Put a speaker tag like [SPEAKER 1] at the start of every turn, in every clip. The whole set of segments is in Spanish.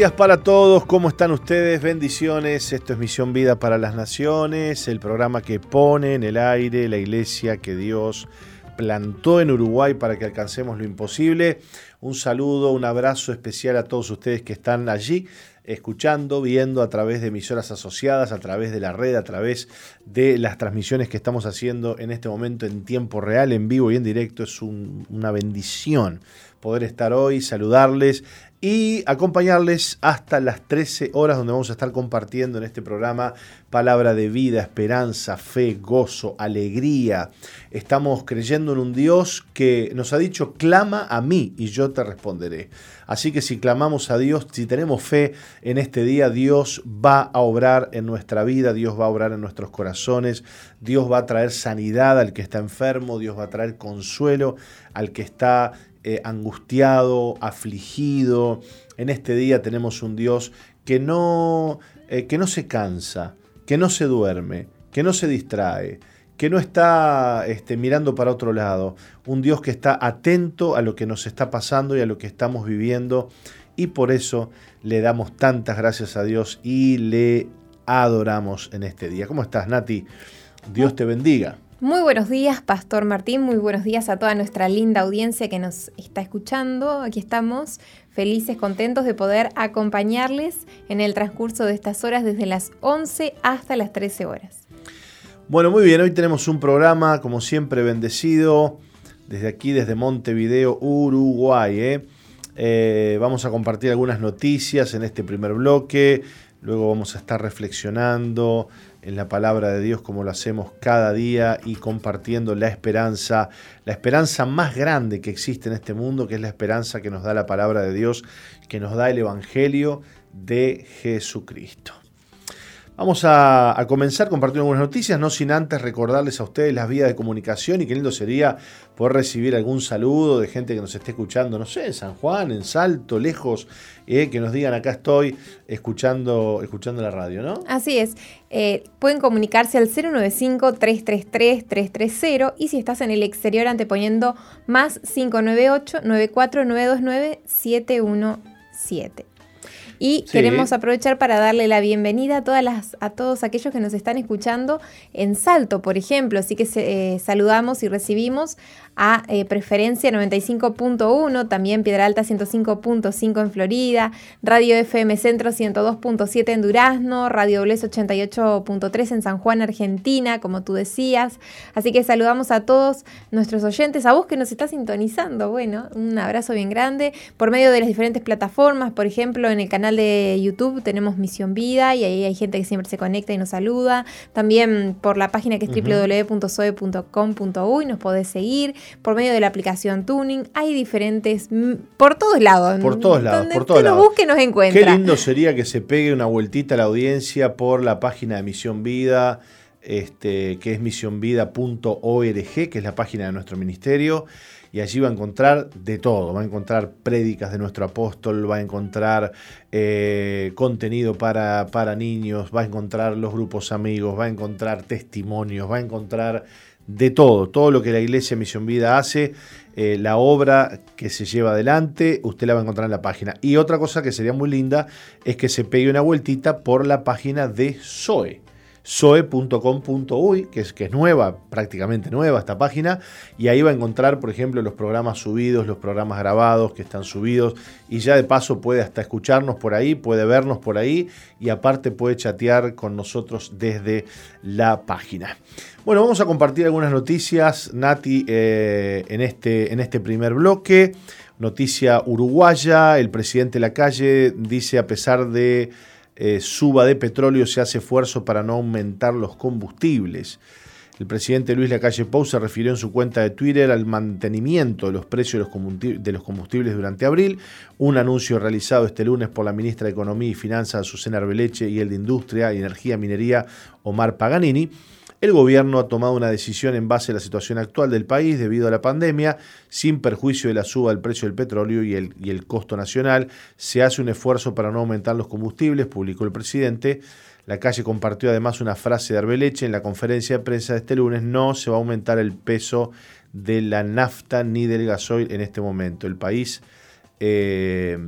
[SPEAKER 1] días para todos, ¿cómo están ustedes? Bendiciones, esto es Misión Vida para las Naciones, el programa que pone en el aire la iglesia que Dios plantó en Uruguay para que alcancemos lo imposible. Un saludo, un abrazo especial a todos ustedes que están allí escuchando, viendo a través de emisoras asociadas, a través de la red, a través de las transmisiones que estamos haciendo en este momento en tiempo real, en vivo y en directo. Es una bendición poder estar hoy, saludarles y acompañarles hasta las 13 horas donde vamos a estar compartiendo en este programa palabra de vida, esperanza, fe, gozo, alegría. Estamos creyendo en un Dios que nos ha dicho, clama a mí y yo te responderé. Así que si clamamos a Dios, si tenemos fe en este día, Dios va a obrar en nuestra vida, Dios va a obrar en nuestros corazones, Dios va a traer sanidad al que está enfermo, Dios va a traer consuelo al que está eh, angustiado, afligido. En este día tenemos un Dios que no, eh, que no se cansa, que no se duerme, que no se distrae, que no está este, mirando para otro lado. Un Dios que está atento a lo que nos está pasando y a lo que estamos viviendo. Y por eso le damos tantas gracias a Dios y le adoramos en este día. ¿Cómo estás, Nati? Dios te bendiga.
[SPEAKER 2] Muy buenos días, Pastor Martín. Muy buenos días a toda nuestra linda audiencia que nos está escuchando. Aquí estamos felices, contentos de poder acompañarles en el transcurso de estas horas desde las 11 hasta las 13 horas.
[SPEAKER 1] Bueno, muy bien, hoy tenemos un programa como siempre bendecido desde aquí, desde Montevideo, Uruguay. ¿eh? Eh, vamos a compartir algunas noticias en este primer bloque, luego vamos a estar reflexionando en la palabra de Dios como lo hacemos cada día y compartiendo la esperanza, la esperanza más grande que existe en este mundo, que es la esperanza que nos da la palabra de Dios, que nos da el Evangelio de Jesucristo. Vamos a, comenzar compartiendo algunas noticias, no sin antes recordarles a ustedes las vías de comunicación y qué lindo sería poder recibir algún saludo de gente que nos esté escuchando, no sé, en San Juan, en Salto, lejos, eh, que nos digan acá estoy escuchando, escuchando la radio, ¿no?
[SPEAKER 2] Así es. Eh, pueden comunicarse al 095-333-330 y si estás en el exterior anteponiendo más 598 94929 717 y queremos aprovechar para darle la bienvenida a, todas las, a todos aquellos que nos están escuchando en Salto, por ejemplo. Así que eh, saludamos y recibimos a eh, Preferencia 95.1, también Piedra Alta 105.5 en Florida, Radio FM Centro 102.7 en Durazno, Radio Bles 88.3 en San Juan, Argentina, como tú decías. Así que saludamos a todos nuestros oyentes, a vos que nos estás sintonizando. Bueno, un abrazo bien grande por medio de las diferentes plataformas, por ejemplo, en el canal de YouTube tenemos Misión Vida y ahí hay gente que siempre se conecta y nos saluda. También por la página que es www.soe.com.uy nos podés seguir. Por medio de la aplicación Tuning hay diferentes, por todos lados.
[SPEAKER 1] Por todos lados, por todos lados.
[SPEAKER 2] busque nos encuentra.
[SPEAKER 1] Qué lindo sería que se pegue una vueltita a la audiencia por la página de Misión Vida. Este, que es misionvida.org, que es la página de nuestro ministerio y allí va a encontrar de todo, va a encontrar prédicas de nuestro apóstol, va a encontrar eh, contenido para, para niños, va a encontrar los grupos amigos, va a encontrar testimonios, va a encontrar de todo, todo lo que la Iglesia Misión Vida hace, eh, la obra que se lleva adelante, usted la va a encontrar en la página. Y otra cosa que sería muy linda es que se pegue una vueltita por la página de Zoe soe.com.uy, que es, que es nueva, prácticamente nueva esta página, y ahí va a encontrar, por ejemplo, los programas subidos, los programas grabados que están subidos, y ya de paso puede hasta escucharnos por ahí, puede vernos por ahí, y aparte puede chatear con nosotros desde la página. Bueno, vamos a compartir algunas noticias, Nati, eh, en, este, en este primer bloque. Noticia uruguaya, el presidente de la calle dice a pesar de eh, suba de petróleo se hace esfuerzo para no aumentar los combustibles. El presidente Luis Lacalle Pou se refirió en su cuenta de Twitter al mantenimiento de los precios de los combustibles durante abril, un anuncio realizado este lunes por la ministra de Economía y Finanzas Azucena Arbeleche y el de Industria y Energía Minería Omar Paganini. El gobierno ha tomado una decisión en base a la situación actual del país debido a la pandemia, sin perjuicio de la suba del precio del petróleo y el, costo nacional. Se hace un esfuerzo para no aumentar los combustibles, publicó el presidente. La calle compartió además una frase de Arbeleche en la conferencia de prensa de este lunes. No se va a aumentar el peso de la nafta ni del gasoil en este momento. El país eh,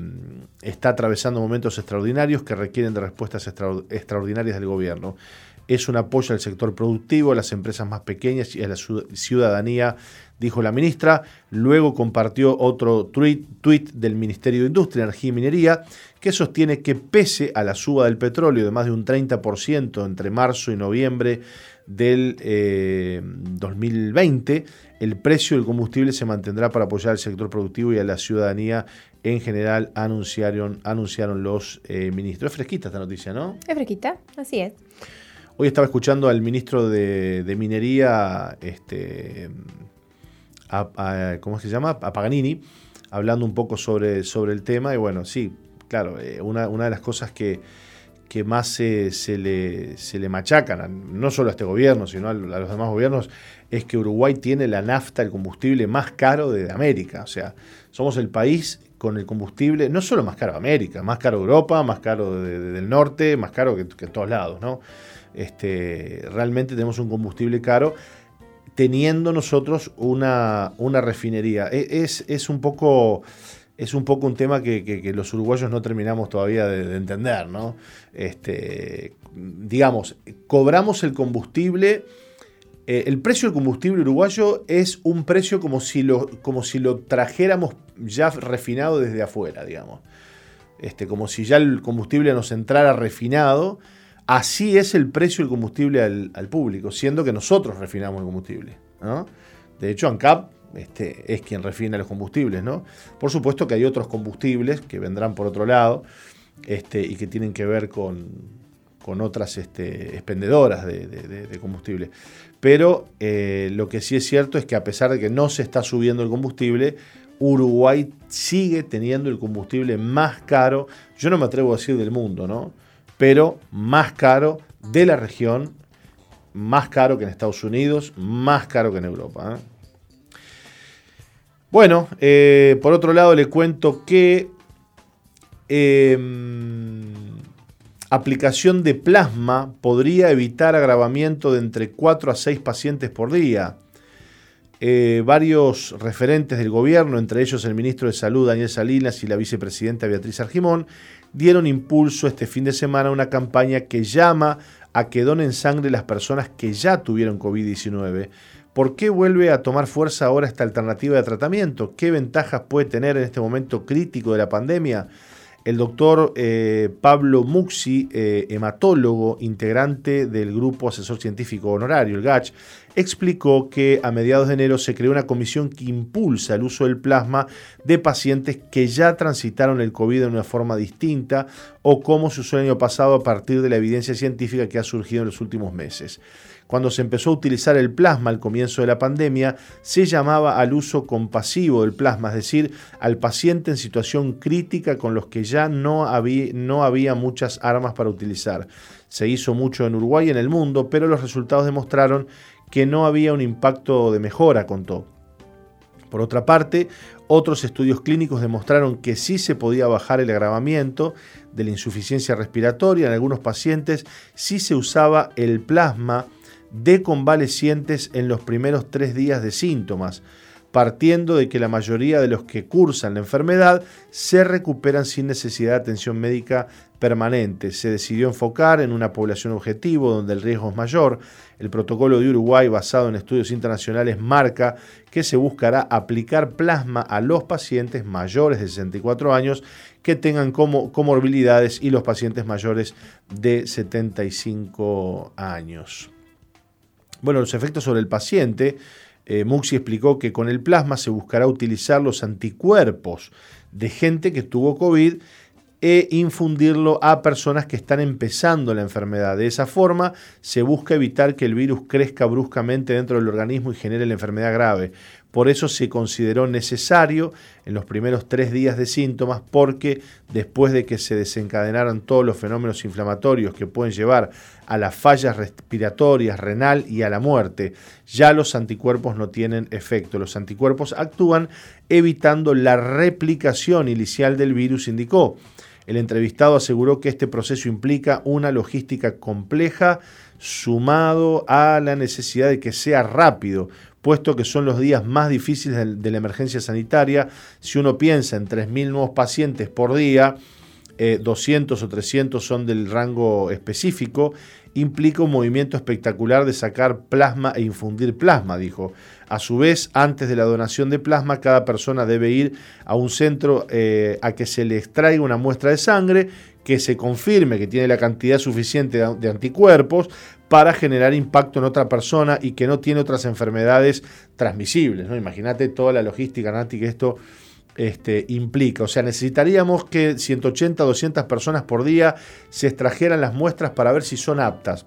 [SPEAKER 1] está atravesando momentos extraordinarios que requieren de respuestas extraordinarias del gobierno. Es un apoyo al sector productivo, a las empresas más pequeñas y a la ciudadanía, dijo la ministra. Luego compartió otro tuit del Ministerio de Industria, Energía y Minería, que sostiene que pese a la suba del petróleo de más de un 30% entre marzo y noviembre del 2020, eh, el precio del combustible se mantendrá para apoyar al sector productivo y a la ciudadanía en general, anunciaron, anunciaron los eh, ministros. Es fresquita esta noticia, ¿no?
[SPEAKER 2] Es fresquita, así es.
[SPEAKER 1] Hoy estaba escuchando al ministro de, Minería, este, ¿cómo se llama? A Paganini, hablando un poco sobre, el tema. Y bueno, sí, claro, eh, una, de las cosas que, que más se, le, machacan, no solo a este gobierno, sino a, los demás gobiernos, es que Uruguay tiene la nafta, el combustible más caro de América. O sea, somos el país con el combustible, no solo más caro de América, más caro de Europa, más caro del norte, más caro que, en todos lados, ¿no? Este, realmente tenemos un combustible caro teniendo nosotros una, una refinería. E, es, es un poco es un poco un tema que, los uruguayos no terminamos todavía de, entender, ¿no? Este, digamos, cobramos el combustible. Eh, el precio del combustible uruguayo es un precio como si lo, como si lo trajéramos ya refinado desde afuera, digamos. Este, como si ya el combustible nos entrara refinado. Así es el precio del combustible al, público, siendo que nosotros refinamos el combustible. De hecho, ANCAP este, es quien refina los combustibles, ¿no? Por supuesto que hay otros combustibles que vendrán por otro lado este, y que tienen que ver con, otras este, expendedoras de, combustible. Pero eh, lo que sí es cierto es que a pesar de que no se está subiendo el combustible, Uruguay sigue teniendo el combustible más caro, yo no me atrevo a decir del mundo, ¿no? Pero más caro de la región, más caro que en Estados Unidos, más caro que en Europa. ¿eh? Bueno, eh, por otro lado le cuento que em, aplicación de plasma podría evitar agravamiento de entre 4 a 6 pacientes por día. Eh, varios referentes del gobierno, entre ellos el ministro de Salud Daniel Salinas y la vicepresidenta Beatriz Argimón, dieron impulso este fin de semana a una campaña que llama a que donen sangre las personas que ya tuvieron COVID-19 ¿Por qué vuelve a tomar fuerza ahora esta alternativa de tratamiento? ¿Qué ventajas puede tener en este momento crítico de la pandemia? El doctor eh, Pablo Muxi, eh, hematólogo, integrante del Grupo Asesor Científico Honorario, el GACH, explicó que a mediados de enero se creó una comisión que impulsa el uso del plasma de pacientes que ya transitaron el COVID de una forma distinta o como se usó el año pasado a partir de la evidencia científica que ha surgido en los últimos meses. Cuando se empezó a utilizar el plasma al comienzo de la pandemia, se llamaba al uso compasivo del plasma, es decir, al paciente en situación crítica con los que ya no había, muchas armas para utilizar. Se hizo mucho en Uruguay y en el mundo, pero los resultados demostraron que no había un impacto de mejora, contó. Por otra parte, otros estudios clínicos demostraron que sí se podía bajar el agravamiento de la insuficiencia respiratoria. En algunos pacientes sí se usaba el plasma de convalecientes en los primeros tres días de síntomas, partiendo de que la mayoría de los que cursan la enfermedad se recuperan sin necesidad de atención médica permanente. Se decidió enfocar en una población objetivo donde el riesgo es mayor. El protocolo de Uruguay, basado en estudios internacionales, marca que se buscará aplicar plasma a los pacientes mayores de 64 años que tengan como comorbilidades y los pacientes mayores de 75 años. Bueno, los efectos sobre el paciente, eh, Muxi explicó que con el plasma se buscará utilizar los anticuerpos de gente que tuvo COVID e infundirlo a personas que están empezando la enfermedad. De esa forma se busca evitar que el virus crezca bruscamente dentro del organismo y genere la enfermedad grave. Por eso se consideró necesario en los primeros tres días de síntomas, porque después de que se desencadenaran todos los fenómenos inflamatorios que pueden llevar a las fallas respiratorias, renal y a la muerte, ya los anticuerpos no tienen efecto. Los anticuerpos actúan evitando la replicación inicial del virus, indicó. El entrevistado aseguró que este proceso implica una logística compleja sumado a la necesidad de que sea rápido, puesto que son los días más difíciles de, la emergencia sanitaria. Si uno piensa en 3.000 nuevos pacientes por día, 200 eh, o 300 son del rango específico, implica un movimiento espectacular de sacar plasma e infundir plasma, dijo. A su vez, antes de la donación de plasma, cada persona debe ir a un centro eh, a que se le extraiga una muestra de sangre que se confirme que tiene la cantidad suficiente de anticuerpos para generar impacto en otra persona y que no tiene otras enfermedades transmisibles. ¿no? Imagínate toda la logística, Nati, que esto este, implica. O sea, necesitaríamos que 180, 200 personas por día se extrajeran las muestras para ver si son aptas.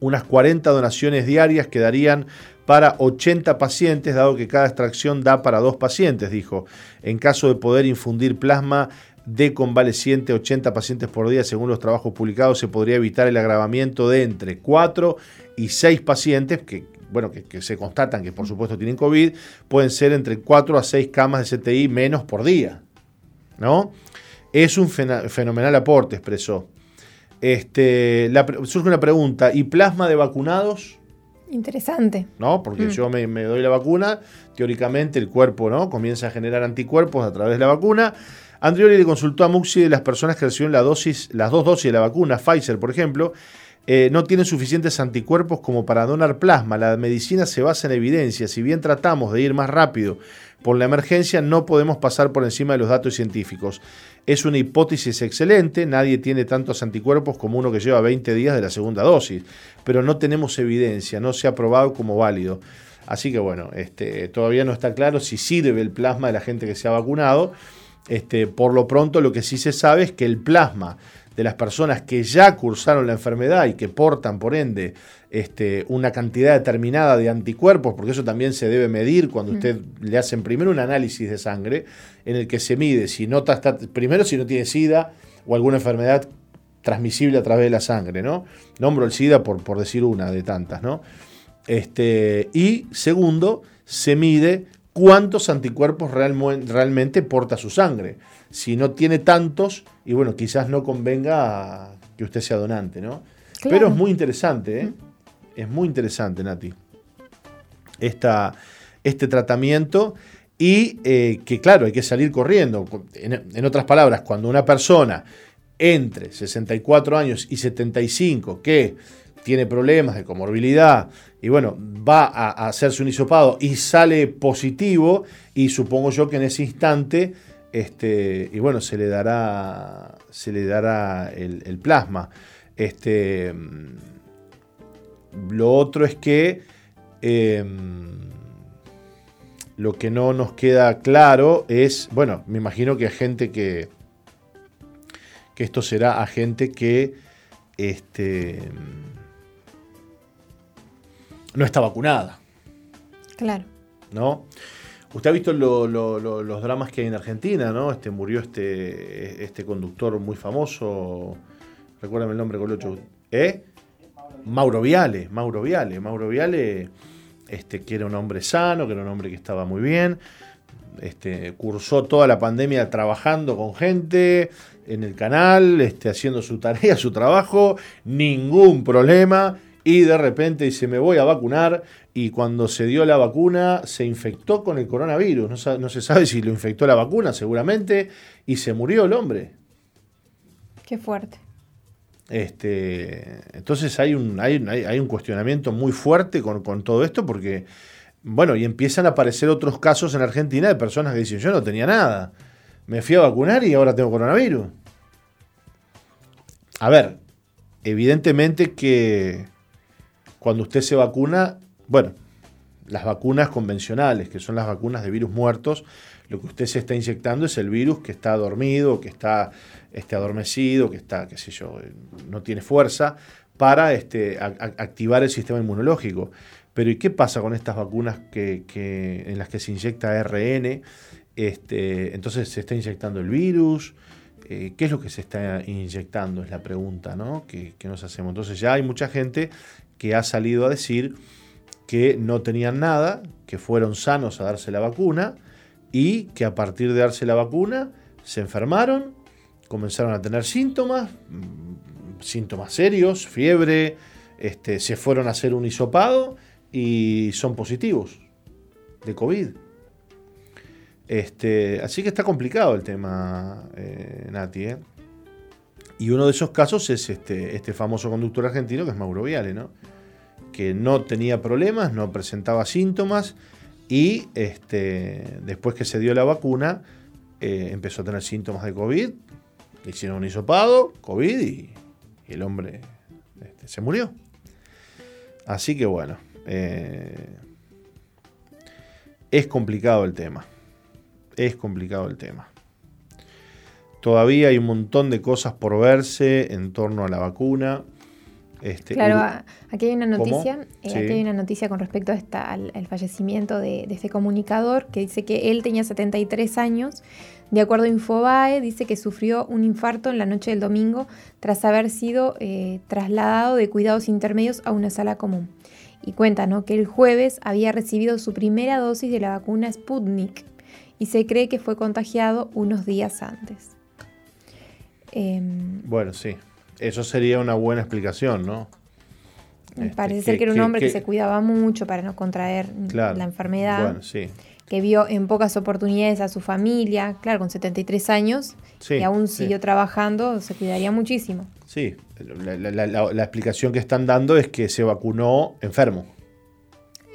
[SPEAKER 1] Unas 40 donaciones diarias quedarían para 80 pacientes, dado que cada extracción da para dos pacientes, dijo. En caso de poder infundir plasma de convaleciente, 80 pacientes por día, según los trabajos publicados, se podría evitar el agravamiento de entre 4 y 6 pacientes, que bueno, que, se constatan que por supuesto tienen COVID, pueden ser entre 4 a 6 camas de CTI menos por día. ¿No? Es un fenomenal aporte, expresó. Este, surge una pregunta, ¿y plasma de vacunados?
[SPEAKER 2] Interesante.
[SPEAKER 1] ¿No? Porque mm. yo me, doy la vacuna, teóricamente el cuerpo ¿no? comienza a generar anticuerpos a través de la vacuna. Andrioli le consultó a Muxi de las personas que recibieron la dosis, las dos dosis de la vacuna, Pfizer, por ejemplo, eh, no tienen suficientes anticuerpos como para donar plasma. La medicina se basa en evidencia. Si bien tratamos de ir más rápido por la emergencia, no podemos pasar por encima de los datos científicos. Es una hipótesis excelente, nadie tiene tantos anticuerpos como uno que lleva 20 días de la segunda dosis, pero no tenemos evidencia, no se ha probado como válido. Así que bueno, este, todavía no está claro si sirve el plasma de la gente que se ha vacunado. Este, por lo pronto lo que sí se sabe es que el plasma de las personas que ya cursaron la enfermedad y que portan, por ende, este, una cantidad determinada de anticuerpos, porque eso también se debe medir cuando mm. usted le hacen primero un análisis de sangre en el que se mide si no está, primero si no tiene SIDA o alguna enfermedad transmisible a través de la sangre, ¿no? Nombro el SIDA por, por decir una de tantas, ¿no? Este, y segundo, se mide cuántos anticuerpos realmente porta su sangre si no tiene tantos, y bueno, quizás no convenga que usted sea donante, ¿no? Pero es muy interesante, ¿eh? Es muy interesante, Nati. este tratamiento y eh, que claro, hay que salir corriendo. En, otras palabras, cuando una persona entre 64 años y 75 que tiene problemas de comorbilidad y bueno, va a hacerse un hisopado y sale positivo y supongo yo que en ese instante este, y bueno, se le dará, se le dará el, plasma. Este, lo otro es que em, lo que no nos queda claro es, bueno, me imagino que hay gente que, que esto será a gente que este, no está vacunada.
[SPEAKER 2] Claro.
[SPEAKER 1] ¿No? Usted ha visto los dramas que hay en Argentina, ¿no? Este, murió este, este conductor muy famoso, recuérdame el nombre, Colocho. ¿Eh? Mauro Viale, Mauro Viale. Mauro Viale, este, que era un hombre sano, que era un hombre que estaba muy bien. Este, cursó toda la pandemia trabajando con gente en el canal, este, haciendo su tarea, su trabajo, ningún problema y de repente dice me voy a vacunar y cuando se dio la vacuna se infectó con el coronavirus. No, se sabe si lo infectó la vacuna seguramente y se murió el hombre.
[SPEAKER 2] Qué fuerte.
[SPEAKER 1] Este, entonces hay un, hay, hay un cuestionamiento muy fuerte con, con, todo esto porque, bueno, y empiezan a aparecer otros casos en Argentina de personas que dicen yo no tenía nada, me fui a vacunar y ahora tengo coronavirus. A ver, evidentemente que cuando usted se vacuna, bueno, las vacunas convencionales, que son las vacunas de virus muertos, lo que usted se está inyectando es el virus que está dormido, que está este, adormecido, que está, qué sé yo, no tiene fuerza para este, activar el sistema inmunológico. Pero ¿y qué pasa con estas vacunas que, en las que se inyecta ARN? Este, entonces se está inyectando el virus. Eh, ¿Qué es lo que se está inyectando? Es la pregunta ¿no? que, que nos hacemos. Entonces ya hay mucha gente que ha salido a decir que no tenían nada, que fueron sanos a darse la vacuna y que a partir de darse la vacuna se enfermaron, comenzaron a tener síntomas, mm, síntomas serios, fiebre, este, se fueron a hacer un hisopado y son positivos de COVID. Este, así que está complicado el tema, eh, Nati. ¿eh? Y uno de esos casos es este, este famoso conductor argentino que es Mauro Viale, ¿no? No tenía problemas, no presentaba síntomas y este, después que se dio la vacuna eh, empezó a tener síntomas de COVID, hicieron un hisopado, COVID y, el hombre este, se murió. Así que bueno, eh, es complicado el tema, es complicado el tema. Todavía hay un montón de cosas por verse en torno a la vacuna.
[SPEAKER 2] Este, claro, aquí hay una noticia, eh, aquí hay una noticia con respecto a esta, al, fallecimiento de, este comunicador que dice que él tenía 73 años. De acuerdo a Infobae, dice que sufrió un infarto en la noche del domingo tras haber sido eh, trasladado de cuidados intermedios a una sala común. Y cuenta que el jueves había recibido su primera dosis de la vacuna Sputnik y se cree que fue contagiado unos días antes.
[SPEAKER 1] Em, bueno, sí. Eso sería una buena explicación, ¿no?
[SPEAKER 2] Este, parece ser que era un hombre que, se cuidaba mucho para no contraer la enfermedad. Bueno, sí. Que vio en pocas oportunidades a su familia, claro, con 73 años, y aún siguió trabajando, se cuidaría muchísimo.
[SPEAKER 1] Sí, la, explicación que están dando es que se vacunó enfermo.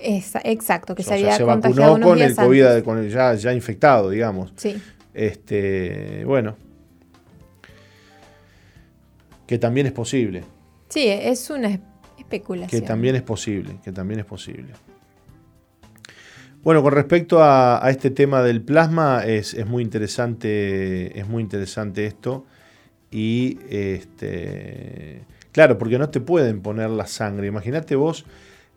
[SPEAKER 2] exacto, que se había
[SPEAKER 1] se vacunó con el COVID con ya, ya infectado, digamos. Sí. Este, bueno, que también es posible.
[SPEAKER 2] Sí, es una especulación.
[SPEAKER 1] Que también es posible, que también es posible. Bueno, con respecto a, este tema del plasma, es, muy interesante, es muy interesante esto. Y este, claro, porque no te pueden poner la sangre. Imagínate vos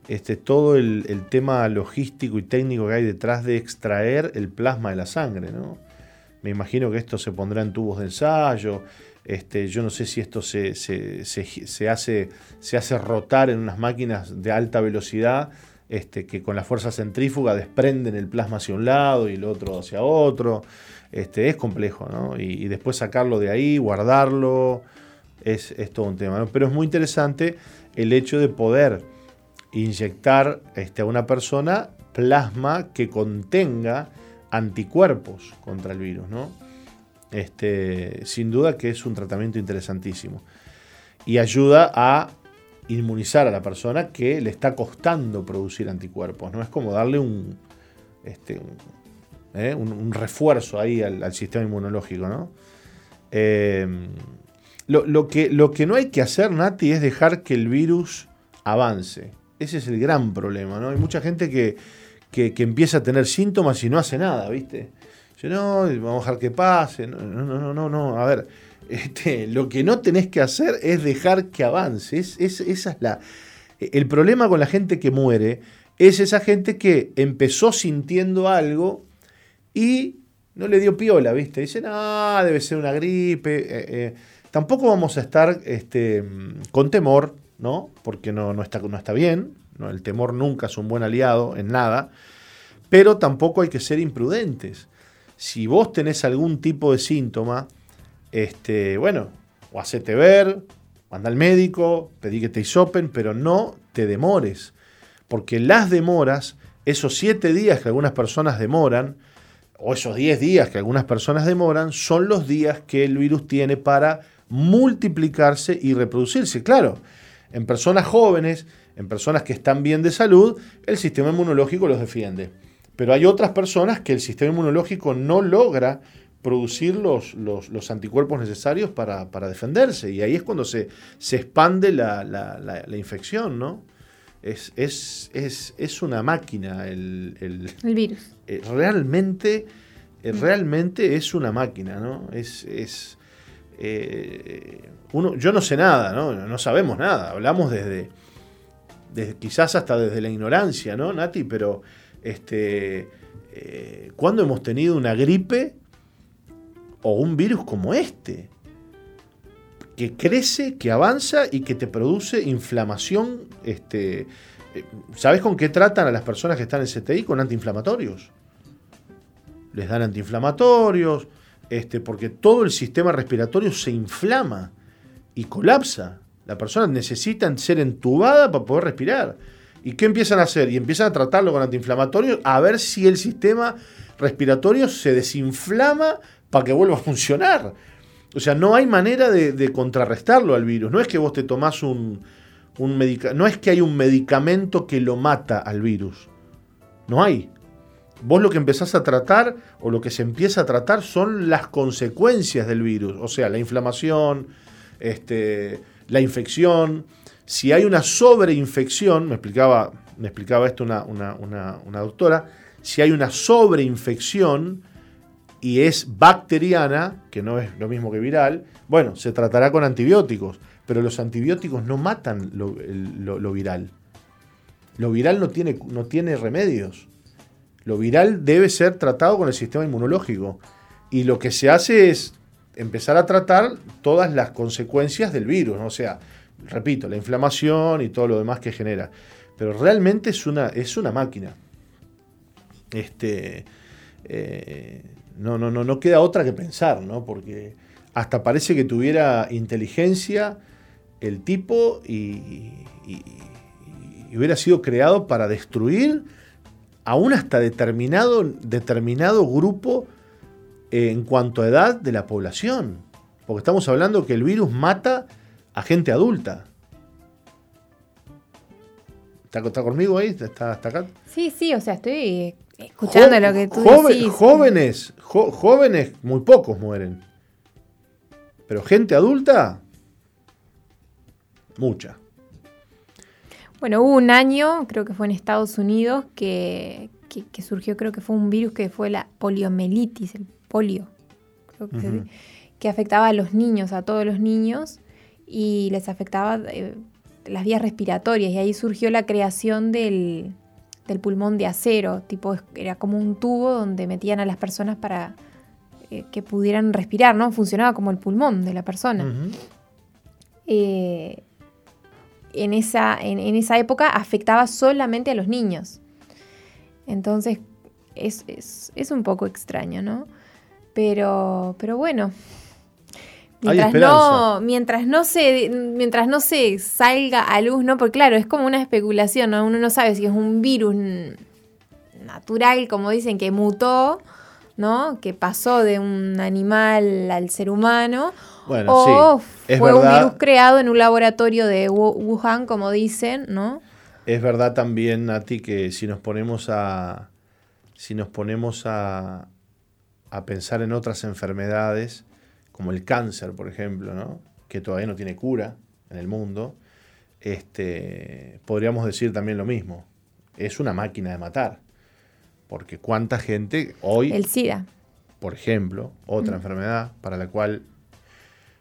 [SPEAKER 1] este, todo el, el, tema logístico y técnico que hay detrás de extraer el plasma de la sangre, ¿no? Me imagino que esto se pondrá en tubos de ensayo, este, yo no sé si esto se, hace, se hace rotar en unas máquinas de alta velocidad este, que con la fuerza centrífuga desprenden el plasma hacia un lado y el otro hacia otro. Este, es complejo, ¿no? Y, después sacarlo de ahí, guardarlo, es, todo un tema. Pero es muy interesante el hecho de poder inyectar a una persona plasma que contenga anticuerpos contra el virus, ¿no? Este, sin duda que es un tratamiento interesantísimo. Y ayuda a inmunizar a la persona que le está costando producir anticuerpos. ¿no? Es como darle un, este, ¿eh? refuerzo ahí al, sistema inmunológico. Em, lo, que, lo que no hay que hacer, Nati, es dejar que el virus avance. Ese es el gran problema. ¿no? Hay mucha gente que, que, que empieza a tener síntomas y no hace nada, ¿viste? No, vamos a dejar que pase. No, no, no, no, A ver, este, lo que no tenés que hacer es dejar que avance. Es, esa es la. El problema con la gente que muere es esa gente que empezó sintiendo algo y no le dio piola, ¿viste? Dicen, ah, debe ser una gripe. Eh, eh". tampoco vamos a estar este, con temor, ¿no? Porque no, no, está, no está bien. ¿no? El temor nunca es un buen aliado en nada. Pero tampoco hay que ser imprudentes si vos tenés algún tipo de síntoma, este, bueno, o hacete ver, anda al médico, pedí que te hisopen, pero no te demores. Porque las demoras, esos siete días que algunas personas demoran, o esos diez días que algunas personas demoran, son los días que el virus tiene para multiplicarse y reproducirse. Claro, en personas jóvenes, en personas que están bien de salud, el sistema inmunológico los defiende. Pero hay otras personas que el sistema inmunológico no logra producir los, los, anticuerpos necesarios para, defenderse. Y ahí es cuando se, se expande la, infección, ¿no? Es, es, una máquina el,
[SPEAKER 2] el, virus.
[SPEAKER 1] Eh, realmente, eh, realmente es una máquina, ¿no? Es, es eh, uno, yo no sé nada, ¿no? No sabemos nada. Hablamos desde, desde, quizás hasta desde la ignorancia, ¿no, Nati? Pero este, eh, ¿Cuándo hemos tenido una gripe o un virus como este? Que crece, que avanza y que te produce inflamación. Este, eh, ¿Sabes con qué tratan a las personas que están en CTI? Con antiinflamatorios. Les dan antiinflamatorios, este, porque todo el sistema respiratorio se inflama y colapsa. La persona necesita ser entubada para poder respirar. ¿Y qué empiezan a hacer? Y empiezan a tratarlo con antiinflamatorios a ver si el sistema respiratorio se desinflama para que vuelva a funcionar. O sea, no hay manera de, contrarrestarlo al virus. No es que vos te tomás un, un no es que hay un medicamento que lo mata al virus. No hay. Vos lo que empezás a tratar o lo que se empieza a tratar son las consecuencias del virus, o sea, la inflamación, este, la infección. Si hay una sobreinfección, me explicaba, me explicaba esto una, una doctora, si hay una sobreinfección y es bacteriana, que no es lo mismo que viral, bueno, se tratará con antibióticos, pero los antibióticos no matan lo, lo viral. Lo viral no tiene, no tiene remedios. Lo viral debe ser tratado con el sistema inmunológico. Y lo que se hace es empezar a tratar todas las consecuencias del virus. O sea, repito, la inflamación y todo lo demás que genera. Pero realmente es una, es una máquina. Este, eh, no, no, no, no queda otra que pensar, ¿no? Porque hasta parece que tuviera inteligencia el tipo y hubiera sido creado para destruir aún hasta determinado, determinado grupo eh, en cuanto a edad de la población. Porque estamos hablando que el virus mata a gente adulta. ¿Está, conmigo ahí? ¿Está, acá?
[SPEAKER 2] Sí, sí, o sea, estoy escuchando lo que tú
[SPEAKER 1] decís. Jóvenes, jóvenes, muy pocos mueren. Pero gente adulta, mucha.
[SPEAKER 2] Bueno, hubo un año, creo que fue en Estados Unidos, que, surgió, creo que fue un virus que fue la poliomielitis, el polio, que, afectaba a los niños, a todos los niños, y les afectaba eh, las vías respiratorias, y ahí surgió la creación del, pulmón de acero, tipo, era como un tubo donde metían a las personas para eh, que pudieran respirar, ¿no? Funcionaba como el pulmón de la persona en esa, en, esa época afectaba solamente a los niños. Entonces es, un poco extraño, ¿no? Pero, pero bueno, Mientras no, mientras no se, mientras no se salga a luz, ¿no? Porque claro, es como una especulación, ¿no? Uno no sabe si es un virus natural, como dicen, que mutó, ¿no? Que pasó de un animal al ser humano, bueno, o fue un virus creado en un laboratorio de Wuhan, como dicen, ¿no?
[SPEAKER 1] Es verdad también, Nati, que si nos ponemos a. Si nos ponemos a, a pensar en otras enfermedades, como el cáncer, por ejemplo, ¿no? que todavía no tiene cura en el mundo, este, podríamos decir también lo mismo. Es una máquina de matar. Porque cuánta gente hoy...
[SPEAKER 2] El SIDA.
[SPEAKER 1] Por ejemplo, otra enfermedad para la cual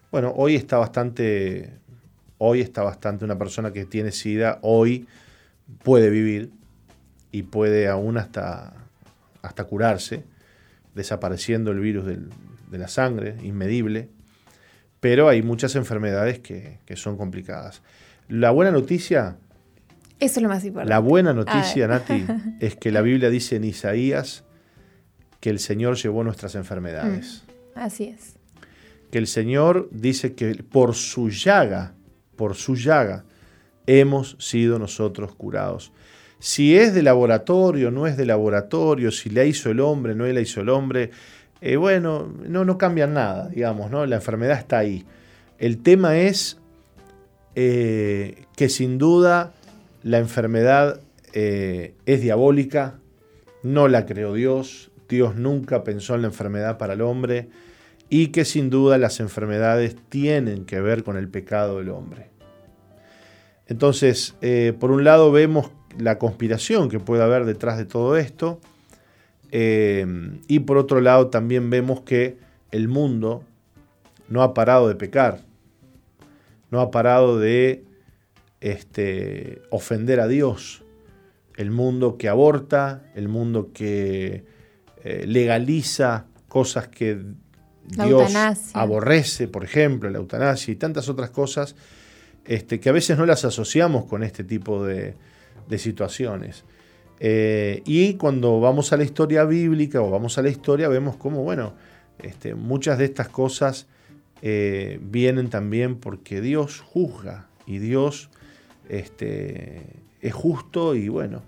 [SPEAKER 1] bueno, hoy está bastante, hoy está bastante una persona que tiene SIDA, hoy puede vivir y puede aún hasta, hasta curarse, desapareciendo el virus de la sangre, inmedible, pero hay muchas enfermedades que, son complicadas. La buena noticia...
[SPEAKER 2] Eso es lo más importante.
[SPEAKER 1] La buena noticia, Nati, es que la Biblia dice en Isaías que el Señor llevó nuestras enfermedades.
[SPEAKER 2] Mm, así es
[SPEAKER 1] que el Señor dice que por su llaga, por su llaga, hemos sido nosotros curados. Si es de laboratorio, no es de laboratorio, si la hizo el hombre, no la hizo el hombre, eh, bueno, no, no cambian nada, digamos, ¿no? La enfermedad está ahí. El tema es eh, que sin duda la enfermedad eh, es diabólica, no la creó Dios, Dios nunca pensó en la enfermedad para el hombre y que sin duda las enfermedades tienen que ver con el pecado del hombre. Entonces, por un lado vemos la conspiración que puede haber detrás de todo esto, eh, y por otro lado también vemos que el mundo no ha parado de pecar, no ha parado de este, ofender a Dios. El mundo que aborta, el mundo que eh, legaliza cosas que Dios aborrece, por ejemplo, la eutanasia y tantas otras cosas este, que a veces no las asociamos con este tipo de, situaciones. Eh, y cuando vamos a la historia bíblica o vamos a la historia, vemos cómo, bueno, este, muchas de estas cosas eh, vienen también porque Dios juzga y Dios este, es justo y bueno,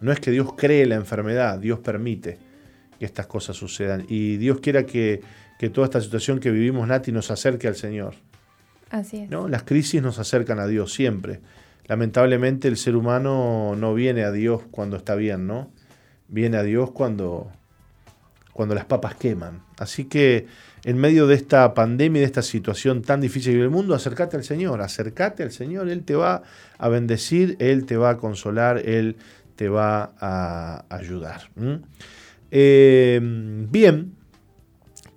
[SPEAKER 1] no es que Dios cree la enfermedad, Dios permite que estas cosas sucedan. Y Dios quiera que, toda esta situación que vivimos, Nati, nos acerque al Señor.
[SPEAKER 2] Así es.
[SPEAKER 1] ¿no? Las crisis nos acercan a Dios siempre. Lamentablemente el ser humano no viene a Dios cuando está bien, ¿no? Viene a Dios cuando, cuando las papas queman. Así que en medio de esta pandemia, de esta situación tan difícil del mundo, acércate al Señor, acércate al Señor, Él te va a bendecir, Él te va a consolar, Él te va a ayudar. Eh, bien,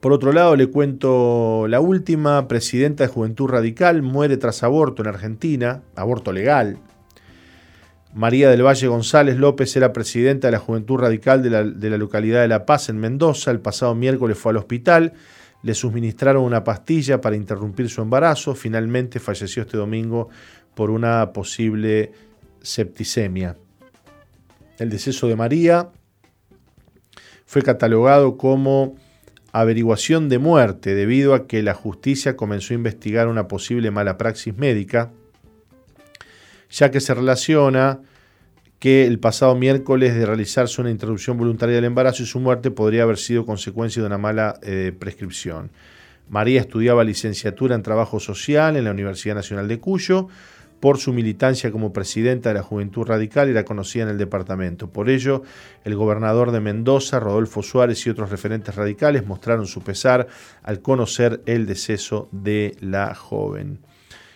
[SPEAKER 1] por otro lado le cuento la última, presidenta de Juventud Radical muere tras aborto en Argentina, aborto legal. María del Valle González López era presidenta de la Juventud Radical de la, localidad de La Paz en Mendoza. El pasado miércoles fue al hospital le suministraron una pastilla para interrumpir su embarazo. Finalmente falleció este domingo por una posible septicemia. El deceso de María fue catalogado como averiguación de muerte debido a que la justicia comenzó a investigar una posible mala praxis médica, ya que se relaciona que el pasado miércoles de realizarse una interrupción voluntaria del embarazo y su muerte podría haber sido consecuencia de una mala eh, prescripción. María estudiaba licenciatura en Trabajo Social en la Universidad Nacional de Cuyo. Por su militancia como presidenta de la Juventud Radical era conocida en el departamento. Por ello, el gobernador de Mendoza, Rodolfo Suárez y otros referentes radicales mostraron su pesar al conocer el deceso de la joven.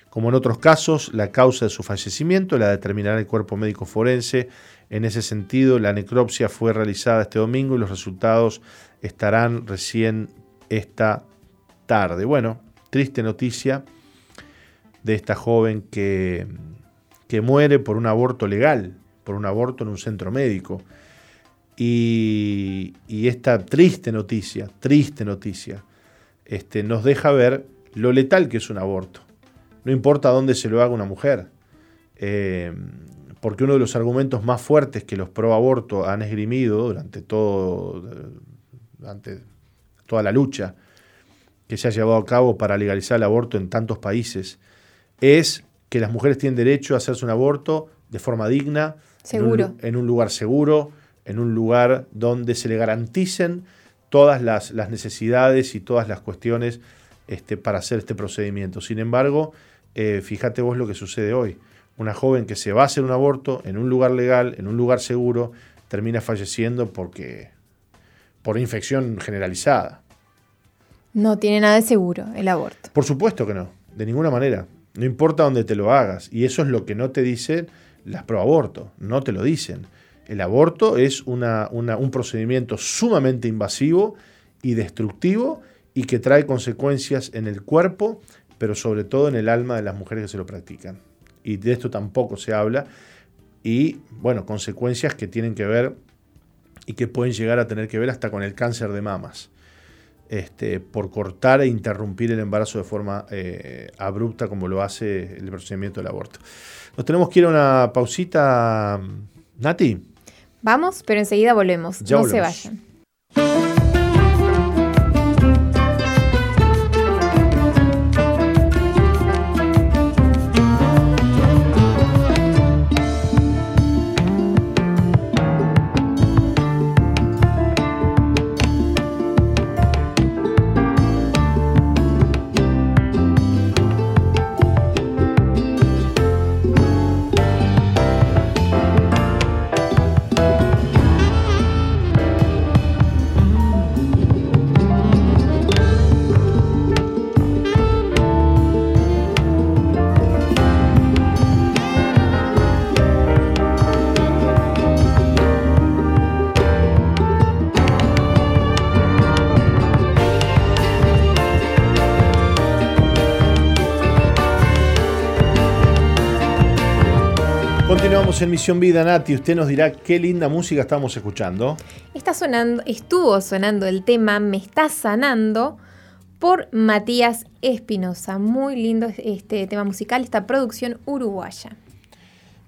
[SPEAKER 1] Como en otros casos, la causa de su fallecimiento la determinará el cuerpo médico forense. En ese sentido, la necropsia fue realizada este domingo y los resultados estarán recién esta tarde. Bueno, triste noticia de esta joven que, que muere por un aborto legal, por un aborto en un centro médico. Y, esta triste noticia, triste noticia, este, nos deja ver lo letal que es un aborto no importa dónde se lo haga una mujer. Eh, porque uno de los argumentos más fuertes que los pro aborto han esgrimido durante, todo, durante toda la lucha que se ha llevado a cabo para legalizar el aborto en tantos países es que las mujeres tienen derecho a hacerse un aborto de forma digna,
[SPEAKER 2] seguro.
[SPEAKER 1] En, un, lugar seguro, en un lugar donde se le garanticen todas las, necesidades y todas las cuestiones este, para hacer este procedimiento. Sin embargo, eh, fíjate vos lo que sucede hoy. Una joven que se va a hacer un aborto en un lugar legal, en un lugar seguro, termina falleciendo porque por infección generalizada.
[SPEAKER 2] No tiene nada de seguro el aborto.
[SPEAKER 1] Por supuesto que no, de ninguna manera. No importa dónde te lo hagas. Y eso es lo que no te dicen las proaborto, no te lo dicen. El aborto es un procedimiento sumamente invasivo y destructivo y que trae consecuencias en el cuerpo pero sobre todo en el alma de las mujeres que se lo practican. Y de esto tampoco se habla. Y bueno, consecuencias que tienen que ver y que pueden llegar a tener que ver hasta con el cáncer de mamas. Este, por cortar e interrumpir el embarazo de forma eh, abrupta como lo hace el procedimiento del aborto. Nos tenemos que ir a una pausita, Nati.
[SPEAKER 2] Vamos, pero enseguida volvemos. no se vayan.
[SPEAKER 1] En Misión Vida, Nati. Usted nos dirá qué linda música estamos escuchando.
[SPEAKER 2] Está sonando, estuvo sonando el tema Me está sanando por Matías Espinosa. Muy lindo este tema musical, esta producción uruguaya.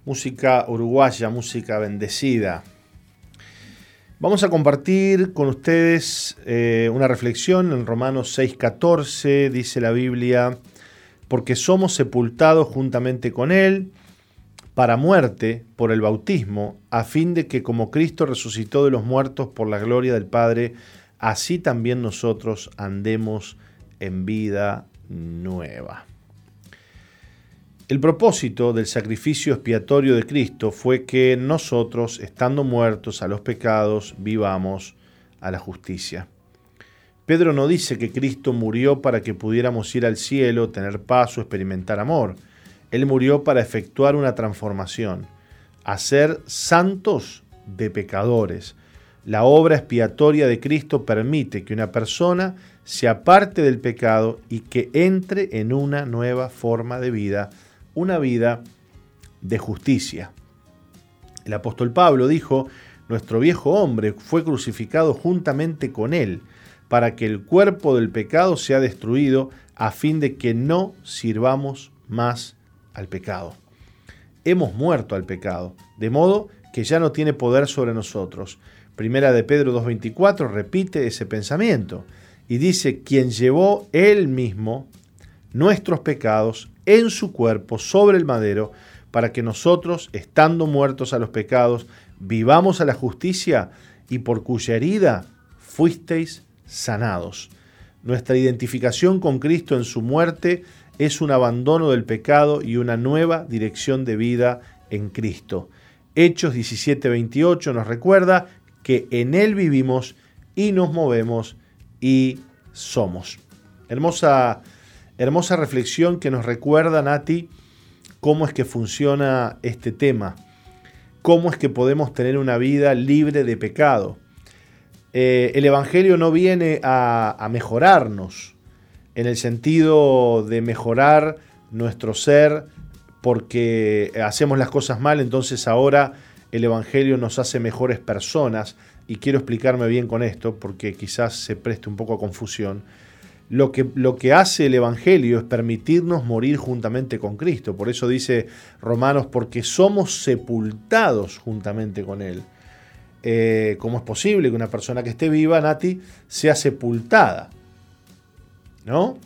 [SPEAKER 1] Música uruguaya, música bendecida. Vamos a compartir con ustedes eh, una reflexión en Romanos 6:14, dice la Biblia, porque somos sepultados juntamente con Él para muerte por el bautismo, a fin de que como Cristo resucitó de los muertos por la gloria del Padre, así también nosotros andemos en vida nueva. El propósito del sacrificio expiatorio de Cristo fue que nosotros, estando muertos a los pecados, vivamos a la justicia. Pedro no dice que Cristo murió para que pudiéramos ir al cielo, tener paz o experimentar amor. Él murió para efectuar una transformación, hacer santos de pecadores. La obra expiatoria de Cristo permite que una persona se aparte del pecado y que entre en una nueva forma de vida, una vida de justicia. El apóstol Pablo dijo, nuestro viejo hombre fue crucificado juntamente con él, para que el cuerpo del pecado sea destruido, a fin de que no sirvamos más al pecado. Hemos muerto al pecado, de modo que ya no tiene poder sobre nosotros. Primera de Pedro 2.24 repite ese pensamiento y dice, quien llevó él mismo nuestros pecados en su cuerpo sobre el madero, para que nosotros, estando muertos a los pecados, vivamos a la justicia y por cuya herida fuisteis sanados. Nuestra identificación con Cristo en su muerte es un abandono del pecado y una nueva dirección de vida en Cristo. Hechos 17:28 nos recuerda que en Él vivimos y nos movemos y somos. Hermosa, hermosa reflexión que nos recuerda, Nati, cómo es que funciona este tema, cómo es que podemos tener una vida libre de pecado. Eh, el Evangelio no viene a, a mejorarnos en el sentido de mejorar nuestro ser porque hacemos las cosas mal, entonces ahora el Evangelio nos hace mejores personas, y quiero explicarme bien con esto, porque quizás se preste un poco a confusión. Lo que, lo que hace el Evangelio es permitirnos morir juntamente con Cristo. Por eso dice Romanos, porque somos sepultados juntamente con Él. Eh, ¿Cómo es posible que una persona que esté viva, Nati, sea sepultada? ¿No?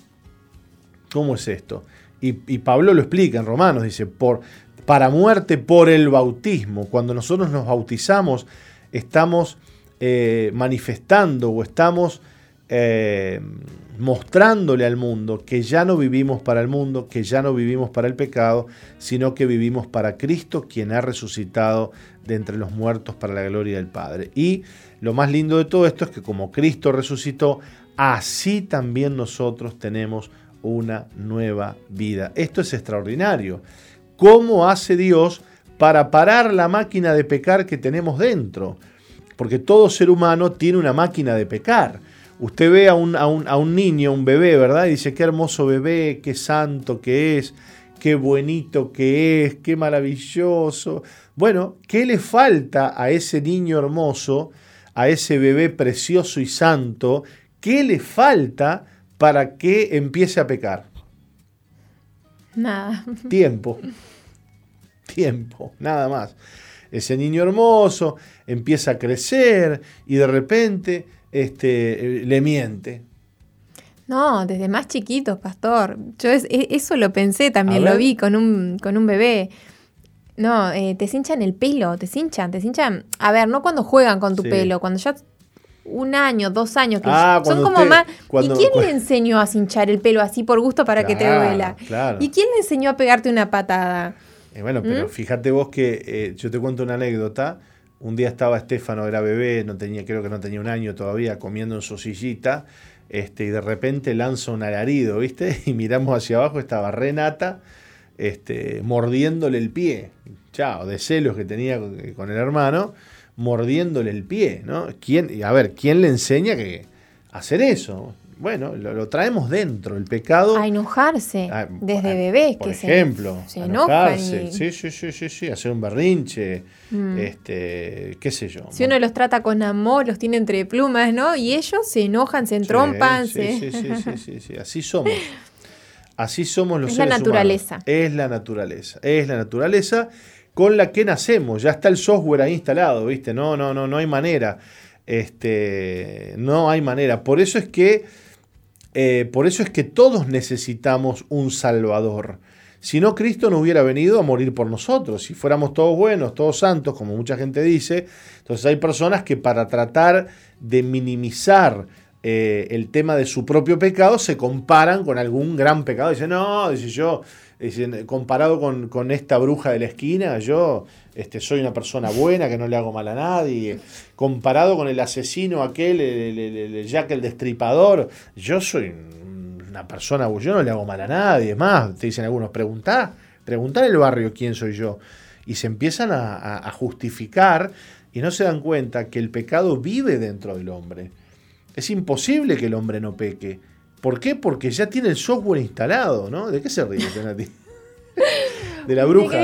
[SPEAKER 1] ¿Cómo es esto? Y, Pablo lo explica en Romanos, dice, por, para muerte por el bautismo. Cuando nosotros nos bautizamos, estamos eh, manifestando o estamos eh, mostrándole al mundo que ya no vivimos para el mundo, que ya no vivimos para el pecado, sino que vivimos para Cristo, quien ha resucitado de entre los muertos para la gloria del Padre. Y lo más lindo de todo esto es que como Cristo resucitó, así también nosotros tenemos una nueva vida. Esto es extraordinario. ¿Cómo hace Dios para parar la máquina de pecar que tenemos dentro? Porque todo ser humano tiene una máquina de pecar. Usted ve a un, a un, niño, un bebé, ¿verdad? Y dice, qué hermoso bebé, qué santo que es, qué bonito que es, qué maravilloso. Bueno, ¿qué le falta a ese niño hermoso, a ese bebé precioso y santo? ¿Qué le falta para que empiece a pecar?
[SPEAKER 2] Nada.
[SPEAKER 1] Tiempo. Tiempo, nada más ese niño hermoso empieza a crecer y de repente este, le miente.
[SPEAKER 2] No, desde más chiquito, pastor. Yo e, eso lo pensé también, lo vi con un, con un bebé. No, eh, te cinchan el pelo, te cinchan, te cinchan. A ver, no cuando juegan con tu pelo, cuando ya un año, dos años, que ah, son como más. ¿Y quién le enseñó a cinchar el pelo así por gusto para que te duela? ¿Y quién le enseñó a pegarte una patada?
[SPEAKER 1] Eh, bueno, pero ¿Mm? fíjate vos que eh, yo te cuento una anécdota. Un día estaba Estefano, era bebé, no tenía, creo que no tenía un año todavía, comiendo en su sillita, este, y de repente lanza un alarido, ¿viste? Y miramos hacia abajo, estaba Renata, este, mordiéndole el pie. Chao, de celos que tenía con el hermano, mordiéndole el pie, ¿no? ¿Quién, a ver, ¿quién le enseña que hacer eso? bueno, lo, traemos dentro, el pecado.
[SPEAKER 2] A enojarse ah, desde bebés.
[SPEAKER 1] Por ejemplo, se, enojarse. Sí, sí, sí, sí, sí, hacer un berrinche, mm. este, qué sé yo.
[SPEAKER 2] Si uno los trata con amor, los tiene entre plumas, ¿no? Y ellos se enojan, se entrompan.
[SPEAKER 1] Sí, sí, sí, sí, sí, así somos. Así somos los
[SPEAKER 2] es la naturaleza.
[SPEAKER 1] Es la naturaleza. Es la naturaleza con la que nacemos. Ya está el software ahí instalado, ¿viste? No, no, no, no hay manera. Este, no hay manera. Por eso es que eh, por eso es que todos necesitamos un Salvador. Si no, Cristo no hubiera venido a morir por nosotros. Si fuéramos todos buenos, todos santos, como mucha gente dice, entonces hay personas que para tratar de minimizar eh, el tema de su propio pecado se comparan con algún gran pecado. Dicen, no, dice yo, comparado con, esta bruja de la esquina, yo este, soy una persona buena que no le hago mal a nadie. Comparado con el asesino aquel, el, el Jack el Destripador, yo soy una persona, yo no le hago mal a nadie, es más, te dicen algunos, preguntá, preguntá en el barrio quién soy yo. Y se empiezan a, justificar y no se dan cuenta que el pecado vive dentro del hombre. Es imposible que el hombre no peque. ¿Por qué? Porque ya tiene el software instalado, ¿no? ¿De qué se ríe, Nati?
[SPEAKER 2] De la bruja.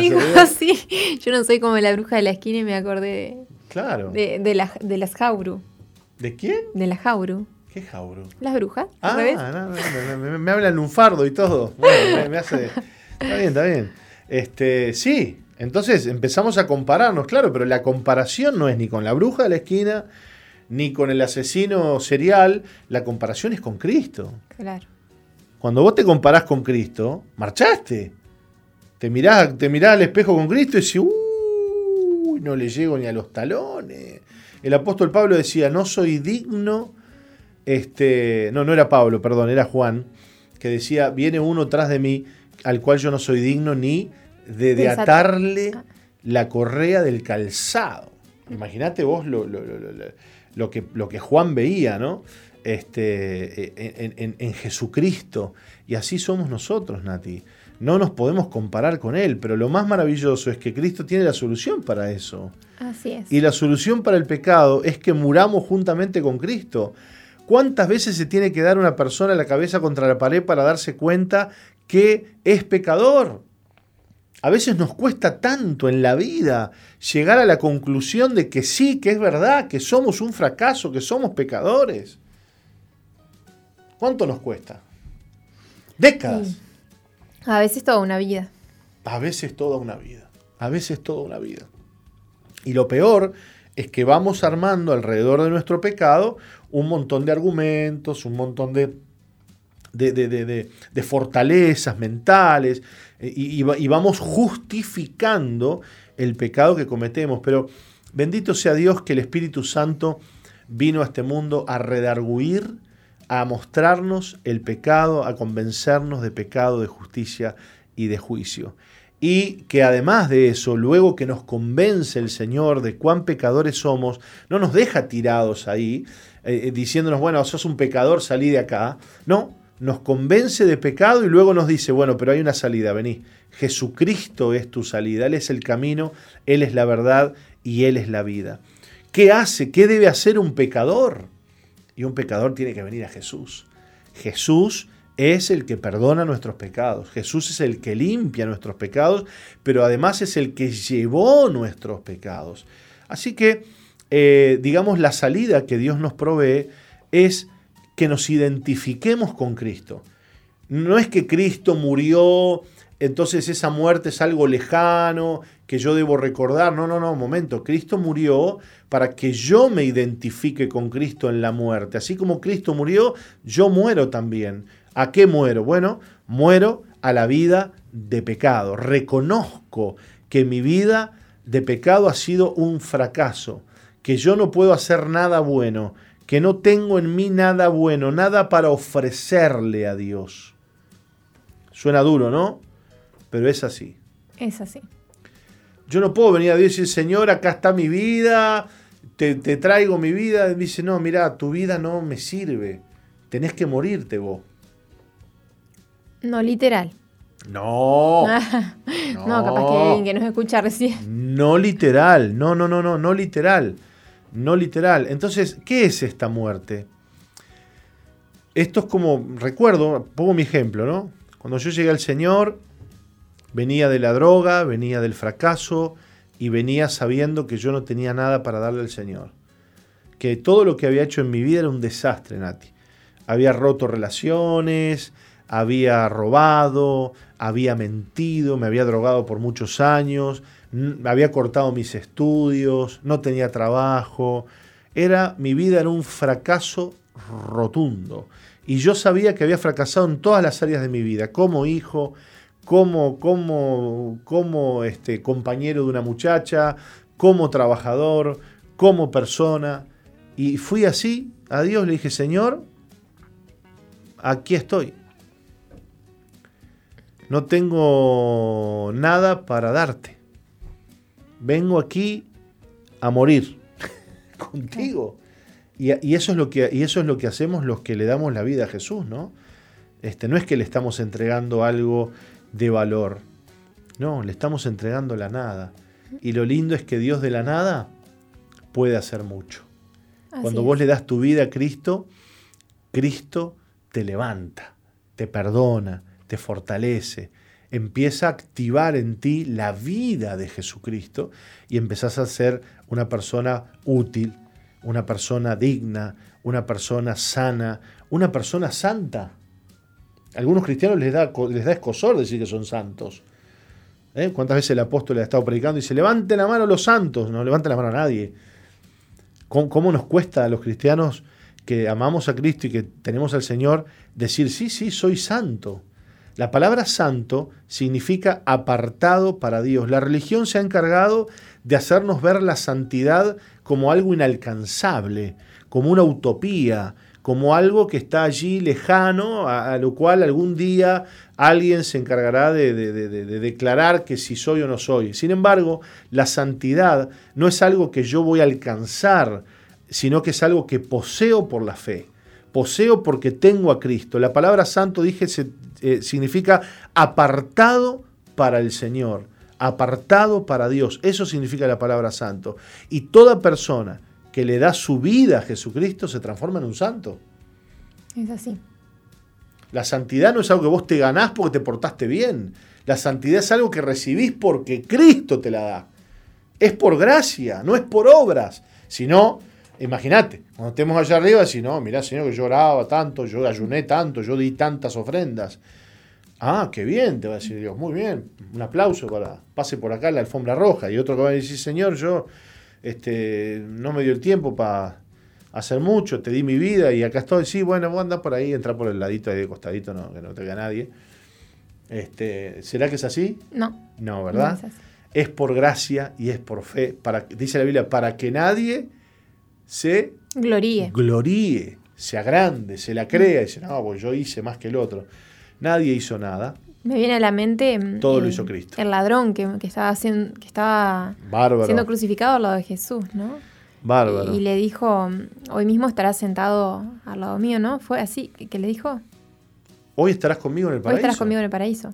[SPEAKER 2] sí. Yo no soy como la bruja de la esquina y me acordé de,
[SPEAKER 1] claro.
[SPEAKER 2] de, de, la, de las Jauru.
[SPEAKER 1] ¿De quién?
[SPEAKER 2] De las Jauru.
[SPEAKER 1] ¿Qué jauro?
[SPEAKER 2] Las brujas.
[SPEAKER 1] Ah, no, no, me, hablan lunfardo y todo. Bueno, me, hace. Está bien, está bien. Este, sí, entonces empezamos a compararnos, claro, pero la comparación no es ni con la bruja de la esquina, ni con el asesino serial, la comparación es con Cristo.
[SPEAKER 2] Claro.
[SPEAKER 1] Cuando vos te comparás con Cristo, marchaste. Te mirás, te mirás al espejo con Cristo y decís, uy, no le llego ni a los talones. El apóstol Pablo decía, no soy digno este, no, no era Pablo, perdón, era Juan, que decía, viene uno tras de mí al cual yo no soy digno ni de, atarle ah. la correa del calzado. Imagínate vos lo, lo, que, lo, que, Juan veía, ¿no? Este, en, en, Jesucristo. Y así somos nosotros, Nati. No nos podemos comparar con Él, pero lo más maravilloso es que Cristo tiene la solución para eso.
[SPEAKER 2] Así es.
[SPEAKER 1] Y la solución para el pecado es que muramos juntamente con Cristo. ¿Cuántas veces se tiene que dar una persona la cabeza contra la pared para darse cuenta que es pecador? A veces nos cuesta tanto en la vida llegar a la conclusión de que sí, que es verdad, que somos un fracaso, que somos pecadores. ¿Cuánto nos cuesta? Décadas.
[SPEAKER 2] A veces toda una vida.
[SPEAKER 1] A veces toda una vida. A veces toda una vida. Y lo peor es que vamos armando alrededor de nuestro pecado un montón de argumentos, un montón de, de, fortalezas mentales eh, y, y, vamos justificando el pecado que cometemos. Pero bendito sea Dios que el Espíritu Santo vino a este mundo a redarguir, a mostrarnos el pecado, a convencernos de pecado, de justicia y de juicio y que además de eso, luego que nos convence el Señor de cuán pecadores somos, no nos deja tirados ahí, eh, eh, diciéndonos, bueno, sos un pecador, salí de acá. No, nos convence de pecado y luego nos dice, bueno, pero hay una salida, vení. Jesucristo es tu salida, Él es el camino, Él es la verdad y Él es la vida. ¿Qué hace? ¿Qué debe hacer un pecador? Y un pecador tiene que venir a Jesús. Jesús es el que perdona nuestros pecados. Jesús es el que limpia nuestros pecados, pero además es el que llevó nuestros pecados. Así que, eh, digamos, la salida que Dios nos provee es que nos identifiquemos con Cristo. No es que Cristo murió, entonces esa muerte es algo lejano, que yo debo recordar. No, no, no, un momento. Cristo murió para que yo me identifique con Cristo en la muerte. Así como Cristo murió, yo muero también. ¿A qué muero? Bueno, muero a la vida de pecado. Reconozco que mi vida de pecado ha sido un fracaso, que yo no puedo hacer nada bueno, que no tengo en mí nada bueno, nada para ofrecerle a Dios. Suena duro, ¿no? Pero es así.
[SPEAKER 2] Es así.
[SPEAKER 1] Yo no puedo venir a Dios y decir, Señor, acá está mi vida, te, te traigo mi vida. Y dice, no, mira, tu vida no me sirve. Tenés que morirte vos.
[SPEAKER 2] No literal.
[SPEAKER 1] No,
[SPEAKER 2] no. capaz que alguien que nos escucha recién.
[SPEAKER 1] No literal, no, no, no, no, no literal. No literal. Entonces, ¿qué es esta muerte? Esto es como, recuerdo, pongo mi ejemplo, ¿no? Cuando yo llegué al Señor, venía de la droga, venía del fracaso y venía sabiendo que yo no tenía nada para darle al Señor. Que todo lo que había hecho en mi vida era un desastre, Nati. Había roto relaciones, había robado, había mentido, me había drogado por muchos años, había cortado mis estudios, no tenía trabajo. Era mi vida era un fracaso rotundo. Y yo sabía que había fracasado en todas las áreas de mi vida, como hijo, como, como, como este, compañero de una muchacha, como trabajador, como persona. Y fui así a Dios, le dije, Señor, aquí estoy. No tengo nada para darte. Vengo aquí a morir contigo. Y, eso es lo que, y eso es lo que hacemos los que le damos la vida a Jesús, ¿no? Este, no es que le estamos entregando algo de valor. No, le estamos entregando la nada. Y lo lindo es que Dios de la nada puede hacer mucho. Cuando vos le das tu vida a Cristo, Cristo te levanta, te perdona, te fortalece, empieza a activar en ti la vida de Jesucristo y empezás a ser una persona útil, una persona digna, una persona sana, una persona santa. A algunos cristianos les da, les da escosor decir que son santos. ¿Eh? ¿Cuántas veces el apóstol le ha estado predicando y dice, levanten la mano los santos? No levanten la mano a nadie. ¿Cómo, nos cuesta a los cristianos que amamos a Cristo y que tenemos al Señor decir, sí, sí, soy santo? La palabra santo significa apartado para Dios. La religión se ha encargado de hacernos ver la santidad como algo inalcanzable, como una utopía, como algo que está allí lejano, a, lo cual algún día alguien se encargará de, de, declarar que si soy o no soy. Sin embargo, la santidad no es algo que yo voy a alcanzar, sino que es algo que poseo por la fe. Poseo porque tengo a Cristo. La palabra santo, dije, eh, significa apartado para el Señor, apartado para Dios. Eso significa la palabra santo. Y toda persona que le da su vida a Jesucristo se transforma en un santo.
[SPEAKER 2] Es así.
[SPEAKER 1] La santidad no es algo que vos te ganás porque te portaste bien. La santidad es algo que recibís porque Cristo te la da. Es por gracia, no es por obras. Si no, imagínate, cuando estemos allá arriba, si no, mirá, Señor, que yo oraba tanto, yo ayuné tanto, yo di tantas ofrendas. Ah, qué bien, te va a decir Dios, muy bien, un aplauso para, pase por acá la alfombra roja. Y otro que va a decir, Señor, yo este, no me dio el tiempo para hacer mucho, te di mi vida y acá estoy. Sí, bueno, vos andás por ahí, entra por el ladito ahí de costadito, no, que no te vea nadie. Este, ¿Será que es así?
[SPEAKER 2] No.
[SPEAKER 1] No, ¿verdad? es, por gracia y es por fe. Para, dice la Biblia, para que nadie se
[SPEAKER 2] gloríe.
[SPEAKER 1] gloríe, se agrande, se la crea. Y dice, no, pues yo hice más que el otro. Nadie hizo nada.
[SPEAKER 2] Me viene a la mente.
[SPEAKER 1] Mm, Todo lo hizo Cristo.
[SPEAKER 2] El ladrón que, estaba, haciendo, que estaba siendo crucificado al lado de Jesús, ¿no?
[SPEAKER 1] Bárbaro.
[SPEAKER 2] Y, le dijo: Hoy mismo estarás sentado al lado mío, ¿no? Fue así que, le dijo.
[SPEAKER 1] Hoy estarás conmigo en el paraíso.
[SPEAKER 2] Hoy estarás conmigo en el paraíso.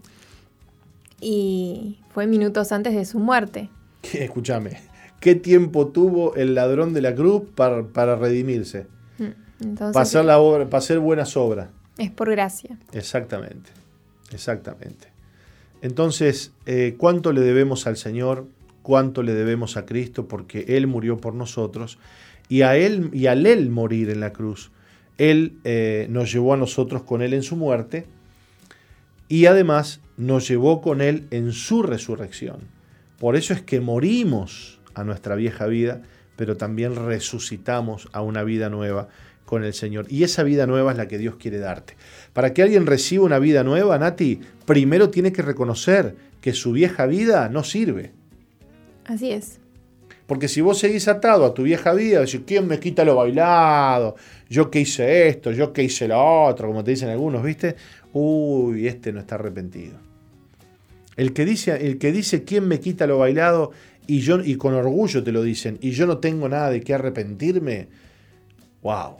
[SPEAKER 2] Y fue minutos antes de su muerte.
[SPEAKER 1] Escúchame, ¿qué tiempo tuvo el ladrón de la cruz para, redimirse? Mm, para, hacer la obra, para hacer buenas obras.
[SPEAKER 2] Es por gracia.
[SPEAKER 1] Exactamente. Exactamente. Entonces, eh, ¿cuánto le debemos al Señor? ¿Cuánto le debemos a Cristo? Porque Él murió por nosotros y, a él, y al Él morir en la cruz, Él eh, nos llevó a nosotros con Él en su muerte y además nos llevó con Él en su resurrección. Por eso es que morimos a nuestra vieja vida, pero también resucitamos a una vida nueva con el Señor. Y esa vida nueva es la que Dios quiere darte. Para que alguien reciba una vida nueva, Nati, primero tiene que reconocer que su vieja vida no sirve.
[SPEAKER 2] Así es.
[SPEAKER 1] Porque si vos seguís atado a tu vieja vida, decís, ¿quién me quita lo bailado? Yo que hice esto, yo que hice lo otro, como te dicen algunos, ¿viste? Uy, este no está arrepentido. El que dice, el que dice quién me quita lo bailado y yo y con orgullo te lo dicen y yo no tengo nada de qué arrepentirme, wow,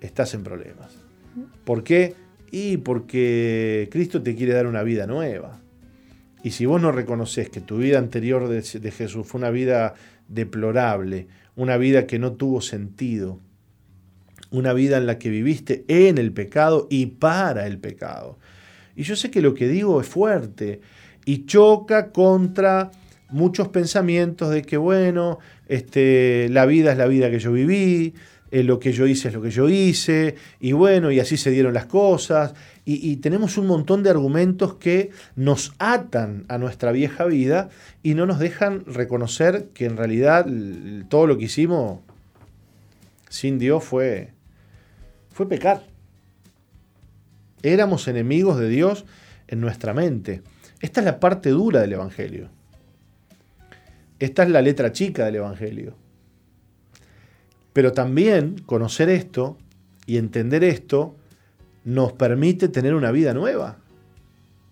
[SPEAKER 1] estás en problemas. ¿Por qué? Y porque Cristo te quiere dar una vida nueva. Y si vos no reconoces que tu vida anterior de, Jesús fue una vida deplorable, una vida que no tuvo sentido, una vida en la que viviste en el pecado y para el pecado. Y yo sé que lo que digo es fuerte y choca contra muchos pensamientos de que, bueno, este, la vida es la vida que yo viví, eh, lo que yo hice es lo que yo hice, y bueno, y así se dieron las cosas, y, tenemos un montón de argumentos que nos atan a nuestra vieja vida y no nos dejan reconocer que en realidad todo lo que hicimos sin Dios fue, fue pecar. Éramos enemigos de Dios en nuestra mente. Esta es la parte dura del Evangelio. Esta es la letra chica del Evangelio. Pero también conocer esto y entender esto nos permite tener una vida nueva.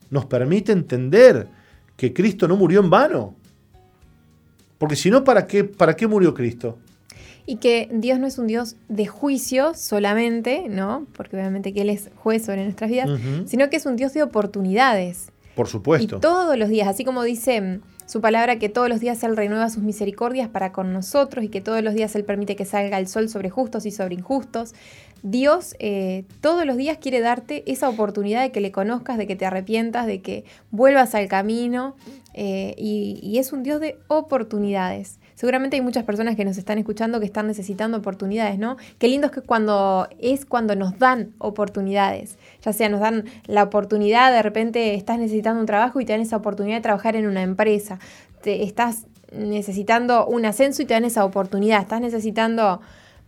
[SPEAKER 1] Nos permite entender que Cristo no murió en vano. Porque si no, ¿para qué, ¿para qué murió Cristo?
[SPEAKER 2] Y que Dios no es un Dios de juicio solamente, ¿no? Porque obviamente que Él es juez sobre nuestras vidas, sino que es un Dios de oportunidades.
[SPEAKER 1] Por supuesto.
[SPEAKER 2] Y todos los días, así como dice su palabra que todos los días Él renueva sus misericordias para con nosotros y que todos los días Él permite que salga el sol sobre justos y sobre injustos. Dios eh, todos los días quiere darte esa oportunidad de que le conozcas, de que te arrepientas, de que vuelvas al camino. Eh, y, es un Dios de oportunidades. Seguramente hay muchas personas que nos están escuchando que están necesitando oportunidades, ¿no? Qué lindo es que cuando es cuando nos dan oportunidades, ya sea nos dan la oportunidad, de repente estás necesitando un trabajo y te dan esa oportunidad de trabajar en una empresa, te estás necesitando un ascenso y te dan esa oportunidad, estás necesitando,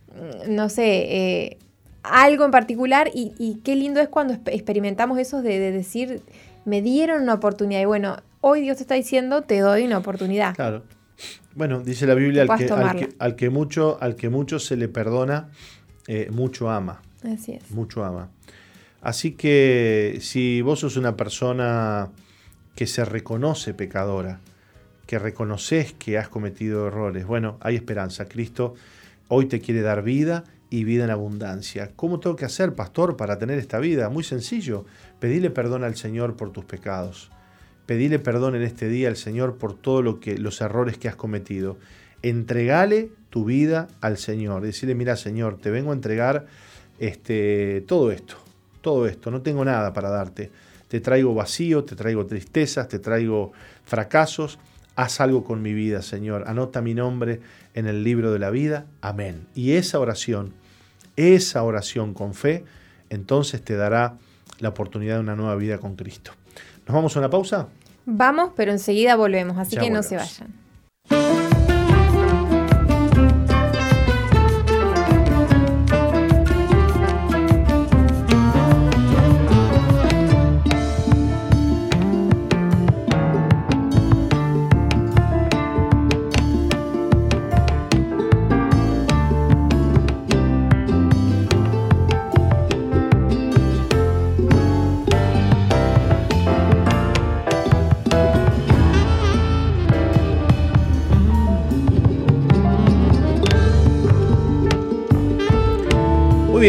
[SPEAKER 2] mm, no sé, eh, algo en particular y, qué lindo es cuando experimentamos eso de, decir, me dieron una oportunidad y bueno, hoy Dios te está diciendo, te doy una oportunidad.
[SPEAKER 1] Claro. Bueno, dice la Biblia, al que, al que, mucho, al que mucho se le perdona, eh, mucho ama.
[SPEAKER 2] Así es.
[SPEAKER 1] Mucho ama. Así que si vos sos una persona que se reconoce pecadora, que reconoces que has cometido errores, bueno, hay esperanza. Cristo hoy te quiere dar vida y vida en abundancia. ¿Cómo tengo que hacer, pastor, para tener esta vida? Muy sencillo. Pedile perdón al Señor por tus pecados. Pedile perdón en este día al Señor por todos lo los errores que has cometido. Entregale tu vida al Señor. Decirle, mira Señor, te vengo a entregar este, todo esto. Todo esto. No tengo nada para darte. Te traigo vacío, te traigo tristezas, te traigo fracasos. Haz algo con mi vida, Señor. Anota mi nombre en el libro de la vida. Amén. Y esa oración esa oración con fe, entonces te dará la oportunidad de una nueva vida con Cristo. ¿Nos vamos a una pausa?
[SPEAKER 2] Vamos, pero enseguida volvemos, así que no se vayan.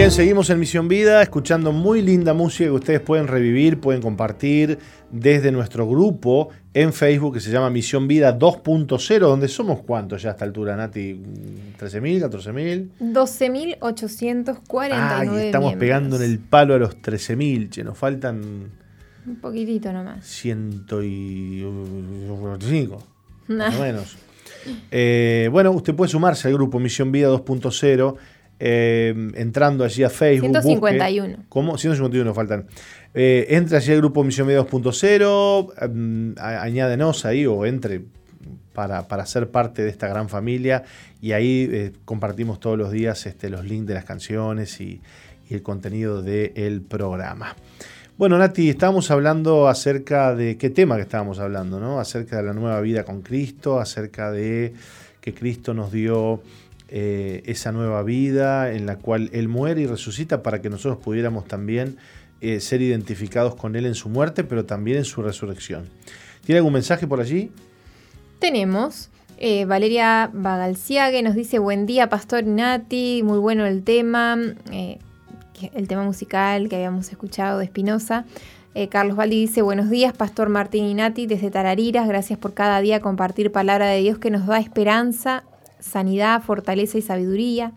[SPEAKER 1] Bien, seguimos en Misión Vida, escuchando muy linda música que ustedes pueden revivir, pueden compartir desde nuestro grupo en Facebook que se llama Misión Vida 2.0, donde somos cuántos ya a esta altura, Nati, 13.000, 14.000.
[SPEAKER 2] 12.849.
[SPEAKER 1] estamos pegando en el palo a los 13.000, che, nos faltan...
[SPEAKER 2] Un poquitito nomás.
[SPEAKER 1] 145, más o menos. Eh, bueno, usted puede sumarse al grupo Misión Vida 2.0 eh, entrando allí a Facebook.
[SPEAKER 2] 151.
[SPEAKER 1] ¿Cómo? 151 faltan. Eh, entra allí al grupo Misión Media 2.0, mm, añádenos ahí o entre para, ser parte de esta gran familia y ahí eh, compartimos todos los días este, los links de las canciones y, el contenido del programa. Bueno, Nati, estábamos hablando acerca de qué tema que estábamos hablando, ¿no? Acerca de la nueva vida con Cristo, acerca de que Cristo nos dio eh, esa nueva vida en la cual Él muere y resucita para que nosotros pudiéramos también eh, ser identificados con Él en su muerte, pero también en su resurrección. ¿Tiene algún mensaje por allí?
[SPEAKER 2] Tenemos. Eh, Valeria Bagalciague nos dice, buen día, Pastor Nati, muy bueno el tema, el tema musical que habíamos escuchado de Espinosa. Carlos Valdi dice, buenos días, Pastor Martín y Nati, desde Tarariras, gracias por cada día compartir palabra de Dios que nos da esperanza sanidad, fortaleza y sabiduría.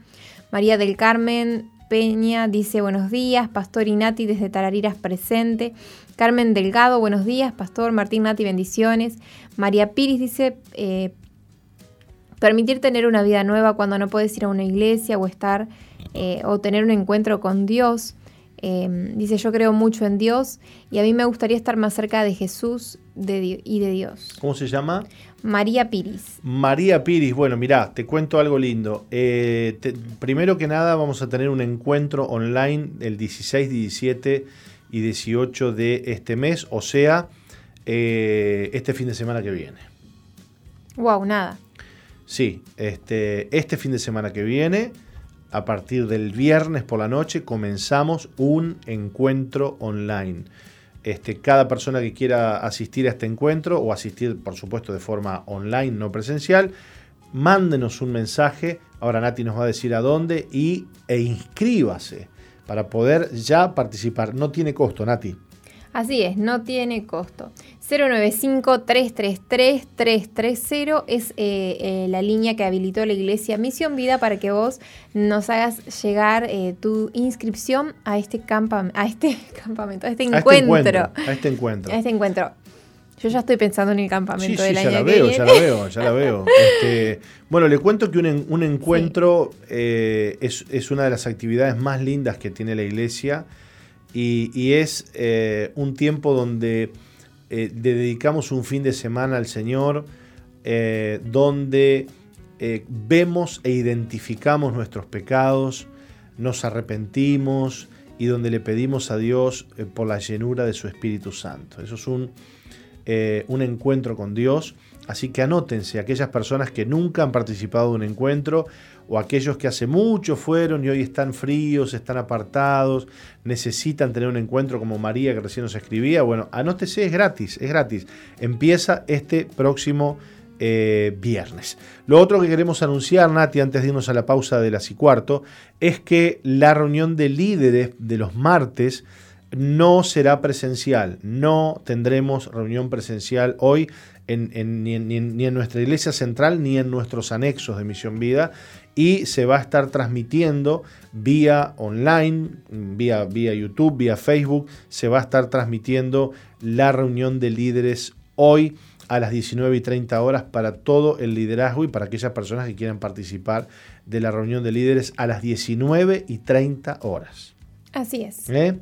[SPEAKER 2] María del Carmen Peña dice buenos días, Pastor Inati desde Tarariras presente. Carmen Delgado, buenos días, Pastor Martín Nati, bendiciones. María Piris dice, eh, permitir tener una vida nueva cuando no puedes ir a una iglesia o estar eh, o tener un encuentro con Dios. Eh, dice, yo creo mucho en Dios y a mí me gustaría estar más cerca de Jesús y de Dios.
[SPEAKER 1] ¿Cómo se llama?
[SPEAKER 2] María Piris.
[SPEAKER 1] María Piris, bueno, mirá, te cuento algo lindo. Eh, primero que nada vamos a tener un encuentro online el 16, 17 y 18 de este mes, o sea, eh, este fin de semana que viene.
[SPEAKER 2] Wow, nada.
[SPEAKER 1] Sí, este, este fin de semana que viene, a partir del viernes por la noche, comenzamos un encuentro online. Este, cada persona que quiera asistir a este encuentro o asistir, por supuesto, de forma online, no presencial, mándenos un mensaje. Ahora Nati nos va a decir a dónde y, e inscríbase para poder ya participar. No tiene costo, Nati.
[SPEAKER 2] Así es, no tiene costo. 095-333-330 es eh, eh, la línea que habilitó la Iglesia Misión Vida para que vos nos hagas llegar eh, tu inscripción a este, a este campamento, a este,
[SPEAKER 1] este
[SPEAKER 2] encuentro.
[SPEAKER 1] A este encuentro.
[SPEAKER 2] A este encuentro. Yo ya estoy pensando en el campamento
[SPEAKER 1] sí,
[SPEAKER 2] del
[SPEAKER 1] sí,
[SPEAKER 2] año
[SPEAKER 1] ya la
[SPEAKER 2] que
[SPEAKER 1] veo,
[SPEAKER 2] viene.
[SPEAKER 1] ya la veo, ya la veo. Este, bueno, le cuento que un, un encuentro es, es una de las actividades más lindas que tiene la iglesia y, es eh, un tiempo donde eh, dedicamos un fin de semana al Señor, eh, donde vemos e identificamos nuestros pecados, nos arrepentimos y donde le pedimos a Dios por la llenura de su Espíritu Santo. Eso es un, un encuentro con Dios. Así que anótense aquellas personas que nunca han participado de un encuentro o aquellos que hace mucho fueron y hoy están fríos, están apartados, necesitan tener un encuentro como María que recién nos escribía. Bueno, anótese, es gratis, es gratis. Empieza este próximo eh, viernes. Lo otro que queremos anunciar, Nati, antes de irnos a la pausa de las y cuarto, es que la reunión de líderes de los martes no será presencial, no tendremos reunión presencial hoy ni, en, nuestra iglesia central ni en nuestros anexos de Misión Vida y se va a estar transmitiendo vía online, vía, vía YouTube, vía Facebook, se va a estar transmitiendo la reunión de líderes hoy a las 19 y 30 horas para todo el liderazgo y para aquellas personas que quieran participar de la reunión de líderes a las 19 y 30 horas.
[SPEAKER 2] Así es.
[SPEAKER 1] ¿Eh?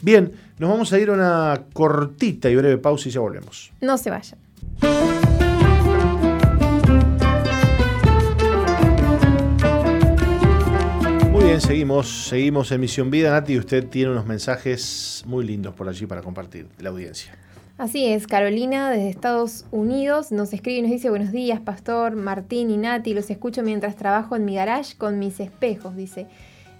[SPEAKER 1] Bien, nos vamos a ir a una cortita y breve pausa y ya volvemos.
[SPEAKER 2] No se vayan.
[SPEAKER 1] Bien, seguimos, seguimos en Misión Vida. Nati, usted tiene unos mensajes muy lindos por allí para compartir la audiencia.
[SPEAKER 2] Así es, Carolina desde Estados Unidos nos escribe y nos dice buenos días, Pastor, Martín y Nati, los escucho mientras trabajo en mi garage con mis espejos, dice.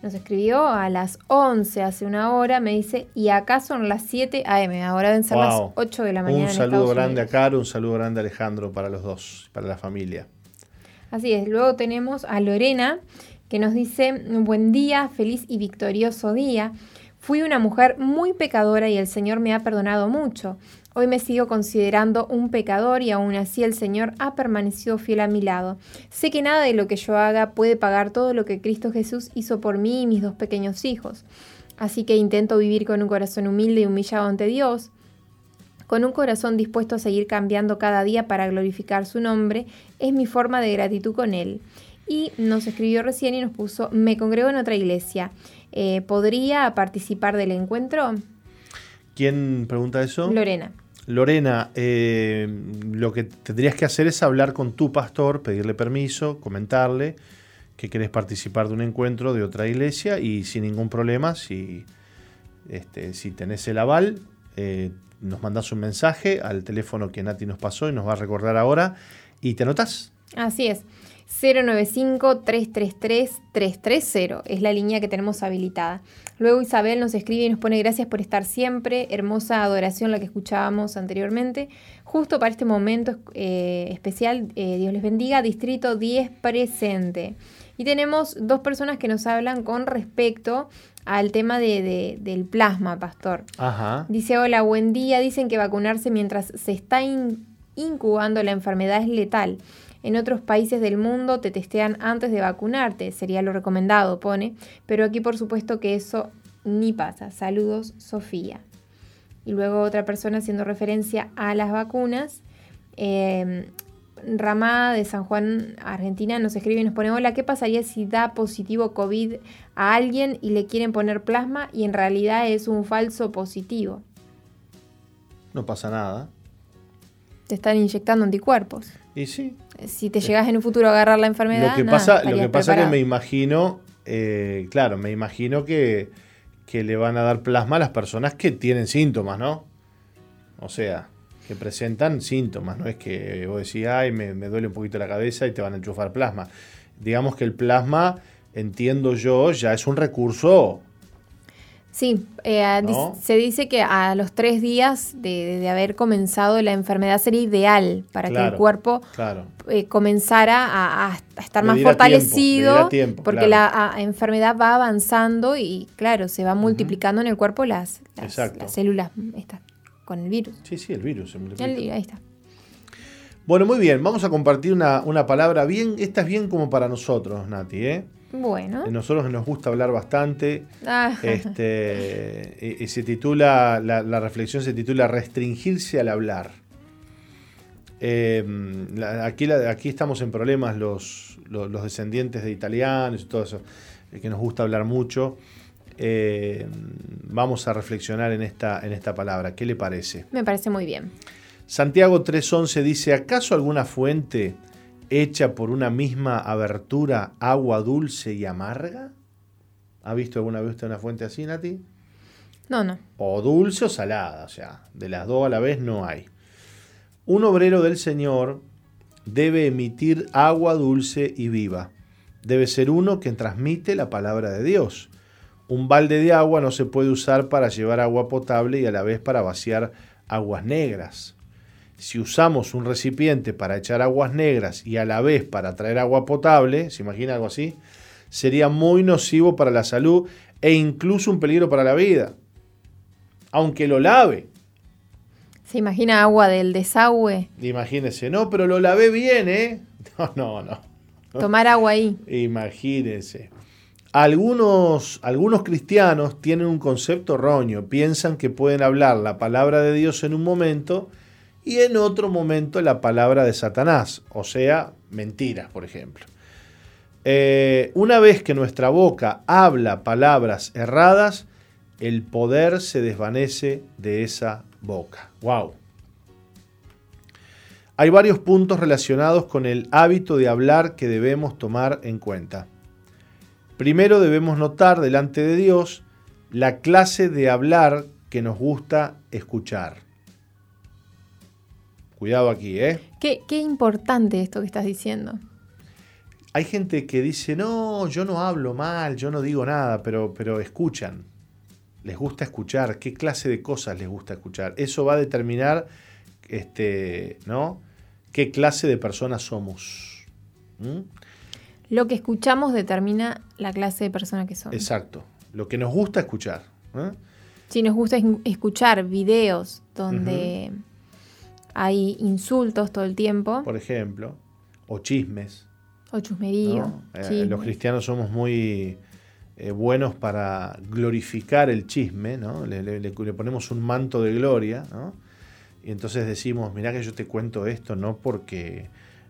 [SPEAKER 2] Nos escribió a las 11, hace una hora, me dice, y acá son las 7 a.m., ahora deben ser las 8 de la mañana.
[SPEAKER 1] Un saludo grande a Caro, un saludo grande a Alejandro para los dos, para la familia.
[SPEAKER 2] Así es, luego tenemos a Lorena que nos dice, buen día, feliz y victorioso día. Fui una mujer muy pecadora y el Señor me ha perdonado mucho. Hoy me sigo considerando un pecador y aún así el Señor ha permanecido fiel a mi lado. Sé que nada de lo que yo haga puede pagar todo lo que Cristo Jesús hizo por mí y mis dos pequeños hijos. Así que intento vivir con un corazón humilde y humillado ante Dios, con un corazón dispuesto a seguir cambiando cada día para glorificar su nombre, es mi forma de gratitud con Él. Y nos escribió recién y nos puso, me congrego en otra iglesia. Eh, ¿Podría participar del encuentro?
[SPEAKER 1] ¿Quién pregunta eso?
[SPEAKER 2] Lorena.
[SPEAKER 1] Lorena, eh, lo que tendrías que hacer es hablar con tu pastor, pedirle permiso, comentarle que querés participar de un encuentro de otra iglesia y sin ningún problema, si, este, si tenés el aval, eh, nos mandás un mensaje al teléfono que Nati nos pasó y nos va a recordar ahora y te anotás.
[SPEAKER 2] Así es. 095-333-330 es la línea que tenemos habilitada. Luego Isabel nos escribe y nos pone gracias por estar siempre, hermosa adoración la que escuchábamos anteriormente. Justo para este momento eh, especial, eh, Dios les bendiga, Distrito 10 presente. Y tenemos dos personas que nos hablan con respecto al tema de, del plasma, pastor.
[SPEAKER 1] Ajá.
[SPEAKER 2] Dice, hola, buen día, dicen que vacunarse mientras se está incubando la enfermedad es letal. En otros países del mundo te testean antes de vacunarte, sería lo recomendado, pone. Pero aquí por supuesto que eso ni pasa. Saludos, Sofía. Y luego otra persona haciendo referencia a las vacunas. Eh, Ramada de San Juan, Argentina, nos escribe y nos pone, hola, ¿qué pasaría si da positivo COVID a alguien y le quieren poner plasma y en realidad es un falso positivo?
[SPEAKER 1] No pasa nada.
[SPEAKER 2] Te están inyectando anticuerpos.
[SPEAKER 1] Y sí.
[SPEAKER 2] Si te llegas en un futuro a agarrar la enfermedad.
[SPEAKER 1] Lo que pasa, lo que pasa es que me imagino, eh, claro, me imagino que, que le van a dar plasma a las personas que tienen síntomas, ¿no? O sea. que presentan síntomas, no es que vos decís, ay, me, me duele un poquito la cabeza y te van a enchufar plasma. Digamos que el plasma, entiendo yo, ya es un recurso
[SPEAKER 2] Sí, eh, se dice que a los tres días de, haber comenzado la enfermedad sería ideal para que el cuerpo eh, comenzara a, estar más fortalecido, porque la enfermedad va avanzando y claro, se va multiplicando en el cuerpo las, las, células con el virus.
[SPEAKER 1] Sí, sí, el virus. ahí está. Bueno, muy bien, vamos a compartir una, una palabra bien, esta es bien como para nosotros, Nati, ¿eh?
[SPEAKER 2] Bueno.
[SPEAKER 1] Nosotros nos gusta hablar bastante. Ah. Este, y, se titula, la, reflexión se titula Restringirse al hablar. Em, aquí, aquí estamos en problemas los, los, descendientes de italianos y todo eso, eh, que nos gusta hablar mucho. Em, vamos a reflexionar en esta, en esta palabra. ¿Qué le parece?
[SPEAKER 2] Me parece muy bien.
[SPEAKER 1] Santiago 3.11 dice, ¿acaso alguna fuente hecha por una misma abertura agua dulce y amarga? ¿Ha visto alguna vez una fuente así, Nati?
[SPEAKER 2] No, no.
[SPEAKER 1] O dulce o salada, o sea, de las dos a la vez no hay. Un obrero del Señor debe emitir agua dulce y viva. Debe ser uno que transmite la palabra de Dios. Un balde de agua no se puede usar para llevar agua potable y a la vez para vaciar aguas negras si usamos un recipiente para echar aguas negras y a la vez para traer agua potable, ¿se imagina algo así? Sería muy nocivo para la salud e incluso un peligro para la vida. Aunque lo lave.
[SPEAKER 2] ¿Se imagina agua del desagüe?
[SPEAKER 1] Imagínese, no, pero lo lavé bien, ¿eh? No, no, no.
[SPEAKER 2] Tomar agua ahí.
[SPEAKER 1] Imagínense. Algunos, algunos cristianos tienen un concepto erróneo, piensan que pueden hablar la palabra de Dios en un momento y en otro momento la palabra de Satanás, o sea, mentiras, por ejemplo. Eh, una vez que nuestra boca habla palabras erradas, el poder se desvanece de esa boca. ¡Wow! Hay varios puntos relacionados con el hábito de hablar que debemos tomar en cuenta. Primero debemos notar delante de Dios la clase de hablar que nos gusta escuchar. Cuidado aquí, ¿eh?
[SPEAKER 2] Qué, importante esto que estás diciendo.
[SPEAKER 1] Hay gente que dice, no, yo no hablo mal, yo no digo nada, pero, pero escuchan. Les gusta escuchar. ¿Qué clase de cosas les gusta escuchar? Eso va a determinar, este, ¿no? ¿Qué clase de personas somos?
[SPEAKER 2] ¿Mm? Lo que escuchamos determina la clase de persona que somos.
[SPEAKER 1] Exacto. Lo que nos gusta escuchar. ¿eh?
[SPEAKER 2] Si nos gusta escuchar videos donde hay insultos todo el tiempo.
[SPEAKER 1] Por ejemplo, o chismes.
[SPEAKER 2] O chusmerío.
[SPEAKER 1] Eh, los cristianos somos muy eh, buenos para glorificar el chisme, ¿no? Le, ponemos un manto de gloria, ¿no? Y entonces decimos, mira que yo te cuento esto no porque,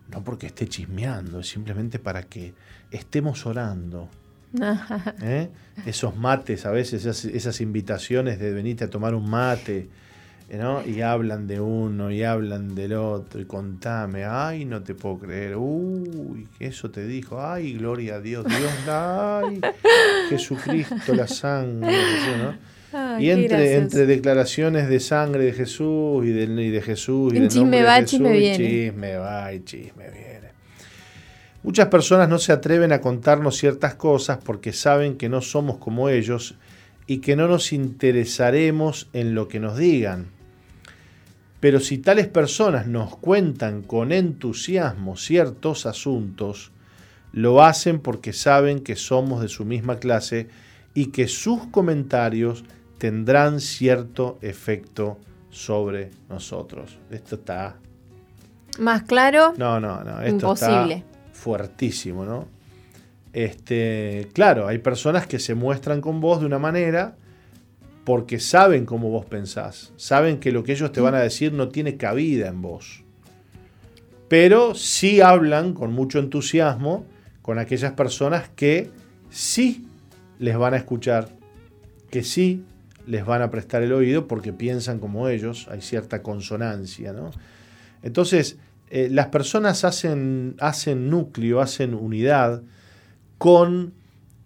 [SPEAKER 1] no porque esté chismeando, es simplemente para que estemos orando. ¿Eh? Esos mates a veces, esas, esas invitaciones de venirte a tomar un mate y hablan de uno y hablan del otro y contame, ay, no te puedo creer, uy, eso te dijo, ay, gloria a Dios, Dios, ay, Jesucristo, la sangre, y entre, entre declaraciones de sangre de Jesús y de, y de Jesús y de
[SPEAKER 2] chisme va,
[SPEAKER 1] Jesús,
[SPEAKER 2] chisme viene.
[SPEAKER 1] chisme va y chisme viene. Muchas personas no se atreven a contarnos ciertas cosas porque saben que no somos como ellos y que no nos interesaremos en lo que nos digan. Pero si tales personas nos cuentan con entusiasmo ciertos asuntos, lo hacen porque saben que somos de su misma clase y que sus comentarios tendrán cierto efecto sobre nosotros. Esto está...
[SPEAKER 2] ¿Más claro?
[SPEAKER 1] No, no, no. Esto Imposible. está fuertísimo, ¿no? Este, claro, hay personas que se muestran con vos de una manera porque saben cómo vos pensás, saben que lo que ellos te van a decir no tiene cabida en vos. Pero sí hablan con mucho entusiasmo con aquellas personas que sí les van a escuchar, que sí les van a prestar el oído porque piensan como ellos, hay cierta consonancia. ¿no? Entonces, eh, las personas hacen, hacen núcleo, hacen unidad con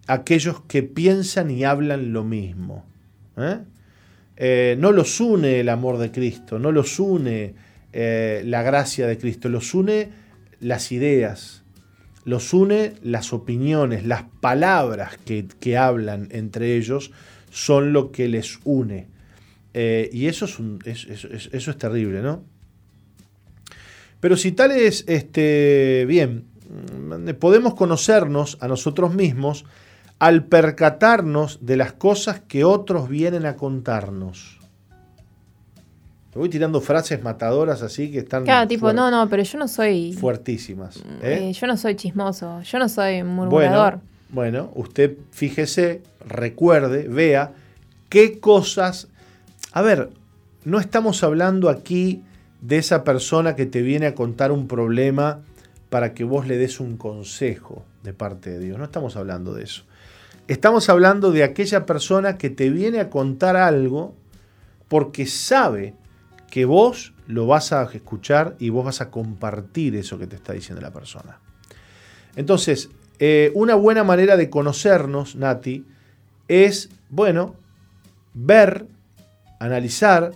[SPEAKER 1] aquellos que piensan y hablan lo mismo. ¿Eh? Eh, no los une el amor de Cristo, no los une eh, la gracia de Cristo, los une las ideas, los une las opiniones, las palabras que, hablan entre ellos son lo que les une. Y eso es, eso es terrible, ¿no? Pero si tal es, este, bien, podemos conocernos a nosotros mismos al percatarnos de las cosas que otros vienen a contarnos. Te voy tirando frases matadoras así que están.
[SPEAKER 2] Claro, tipo, no, no, pero yo no soy.
[SPEAKER 1] Fuertísimas.
[SPEAKER 2] ¿eh? Eh, yo no soy chismoso, yo no soy murmurador.
[SPEAKER 1] Bueno, bueno, usted fíjese, recuerde, vea qué cosas. A ver, no estamos hablando aquí de esa persona que te viene a contar un problema para que vos le des un consejo de parte de Dios. No estamos hablando de eso. Estamos hablando de aquella persona que te viene a contar algo porque sabe que vos lo vas a escuchar y vos vas a compartir eso que te está diciendo la persona. Entonces, eh, una buena manera de conocernos, Nati, es, bueno, ver, analizar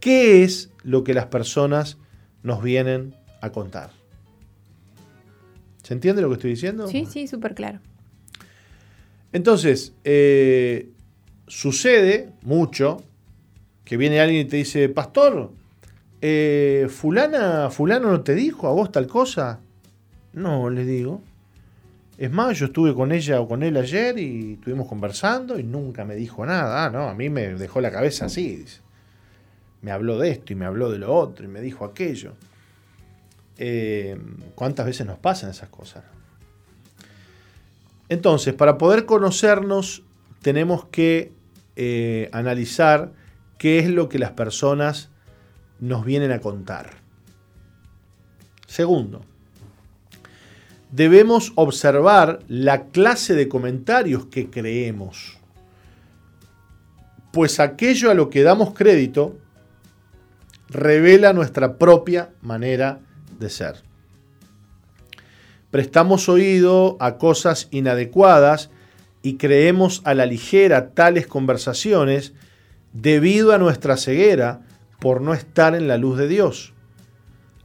[SPEAKER 1] qué es lo que las personas nos vienen a contar. ¿Se entiende lo que estoy diciendo?
[SPEAKER 2] Sí, sí, súper claro.
[SPEAKER 1] Entonces, eh, sucede mucho que viene alguien y te dice, pastor, eh, fulana, fulano no te dijo a vos tal cosa. No, le digo. Es más, yo estuve con ella o con él ayer y estuvimos conversando y nunca me dijo nada. Ah, no, a mí me dejó la cabeza así. Me habló de esto y me habló de lo otro y me dijo aquello. Eh, ¿Cuántas veces nos pasan esas cosas? Entonces, para poder conocernos, tenemos que eh, analizar qué es lo que las personas nos vienen a contar. Segundo, debemos observar la clase de comentarios que creemos, pues aquello a lo que damos crédito revela nuestra propia manera de ser prestamos oído a cosas inadecuadas y creemos a la ligera tales conversaciones debido a nuestra ceguera por no estar en la luz de Dios.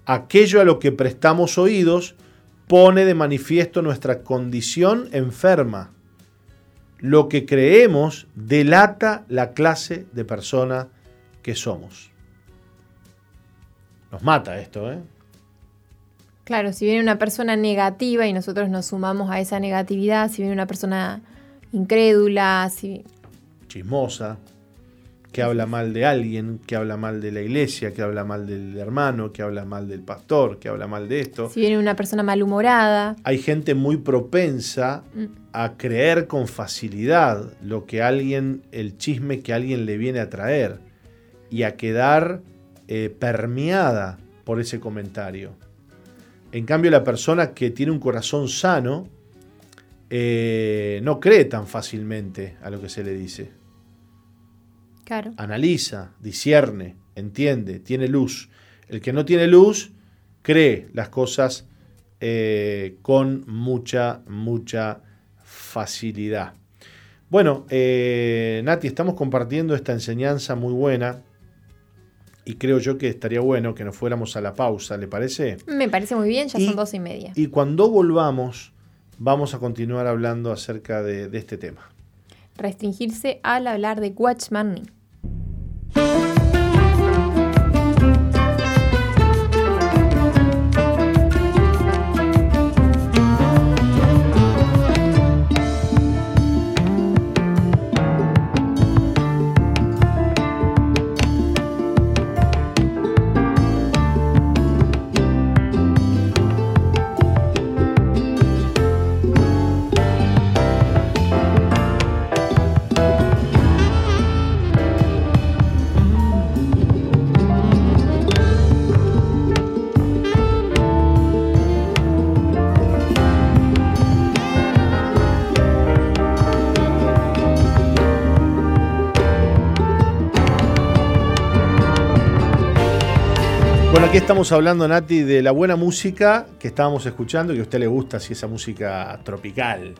[SPEAKER 1] Aquello a lo que prestamos oídos pone de manifiesto nuestra condición enferma. Lo que creemos delata la clase de persona que somos. Nos mata esto, ¿eh?
[SPEAKER 2] Claro, si viene una persona negativa y nosotros nos sumamos a esa negatividad, si viene una persona incrédula, si...
[SPEAKER 1] chismosa, que habla mal de alguien, que habla mal de la iglesia, que habla mal del hermano, que habla mal del pastor, que habla mal de esto.
[SPEAKER 2] Si viene una persona malhumorada.
[SPEAKER 1] Hay gente muy propensa mm. a creer con facilidad lo que alguien, el chisme que alguien le viene a traer y a quedar eh, permeada por ese comentario. En cambio, la persona que tiene un corazón sano eh, no cree tan fácilmente a lo que se le dice.
[SPEAKER 2] Claro.
[SPEAKER 1] Analiza, discierne, entiende, tiene luz. El que no tiene luz cree las cosas eh, con mucha, mucha facilidad. Bueno, eh, Nati, estamos compartiendo esta enseñanza muy buena y creo yo que estaría bueno que nos fuéramos a la pausa, ¿le parece?
[SPEAKER 2] Me parece muy bien, ya son dos y media.
[SPEAKER 1] Y cuando volvamos, vamos a continuar hablando acerca de, de este tema.
[SPEAKER 2] Restringirse al hablar de Watchman.
[SPEAKER 1] Estamos hablando, Nati, de la buena música que estábamos escuchando y que a usted le gusta, si esa música tropical.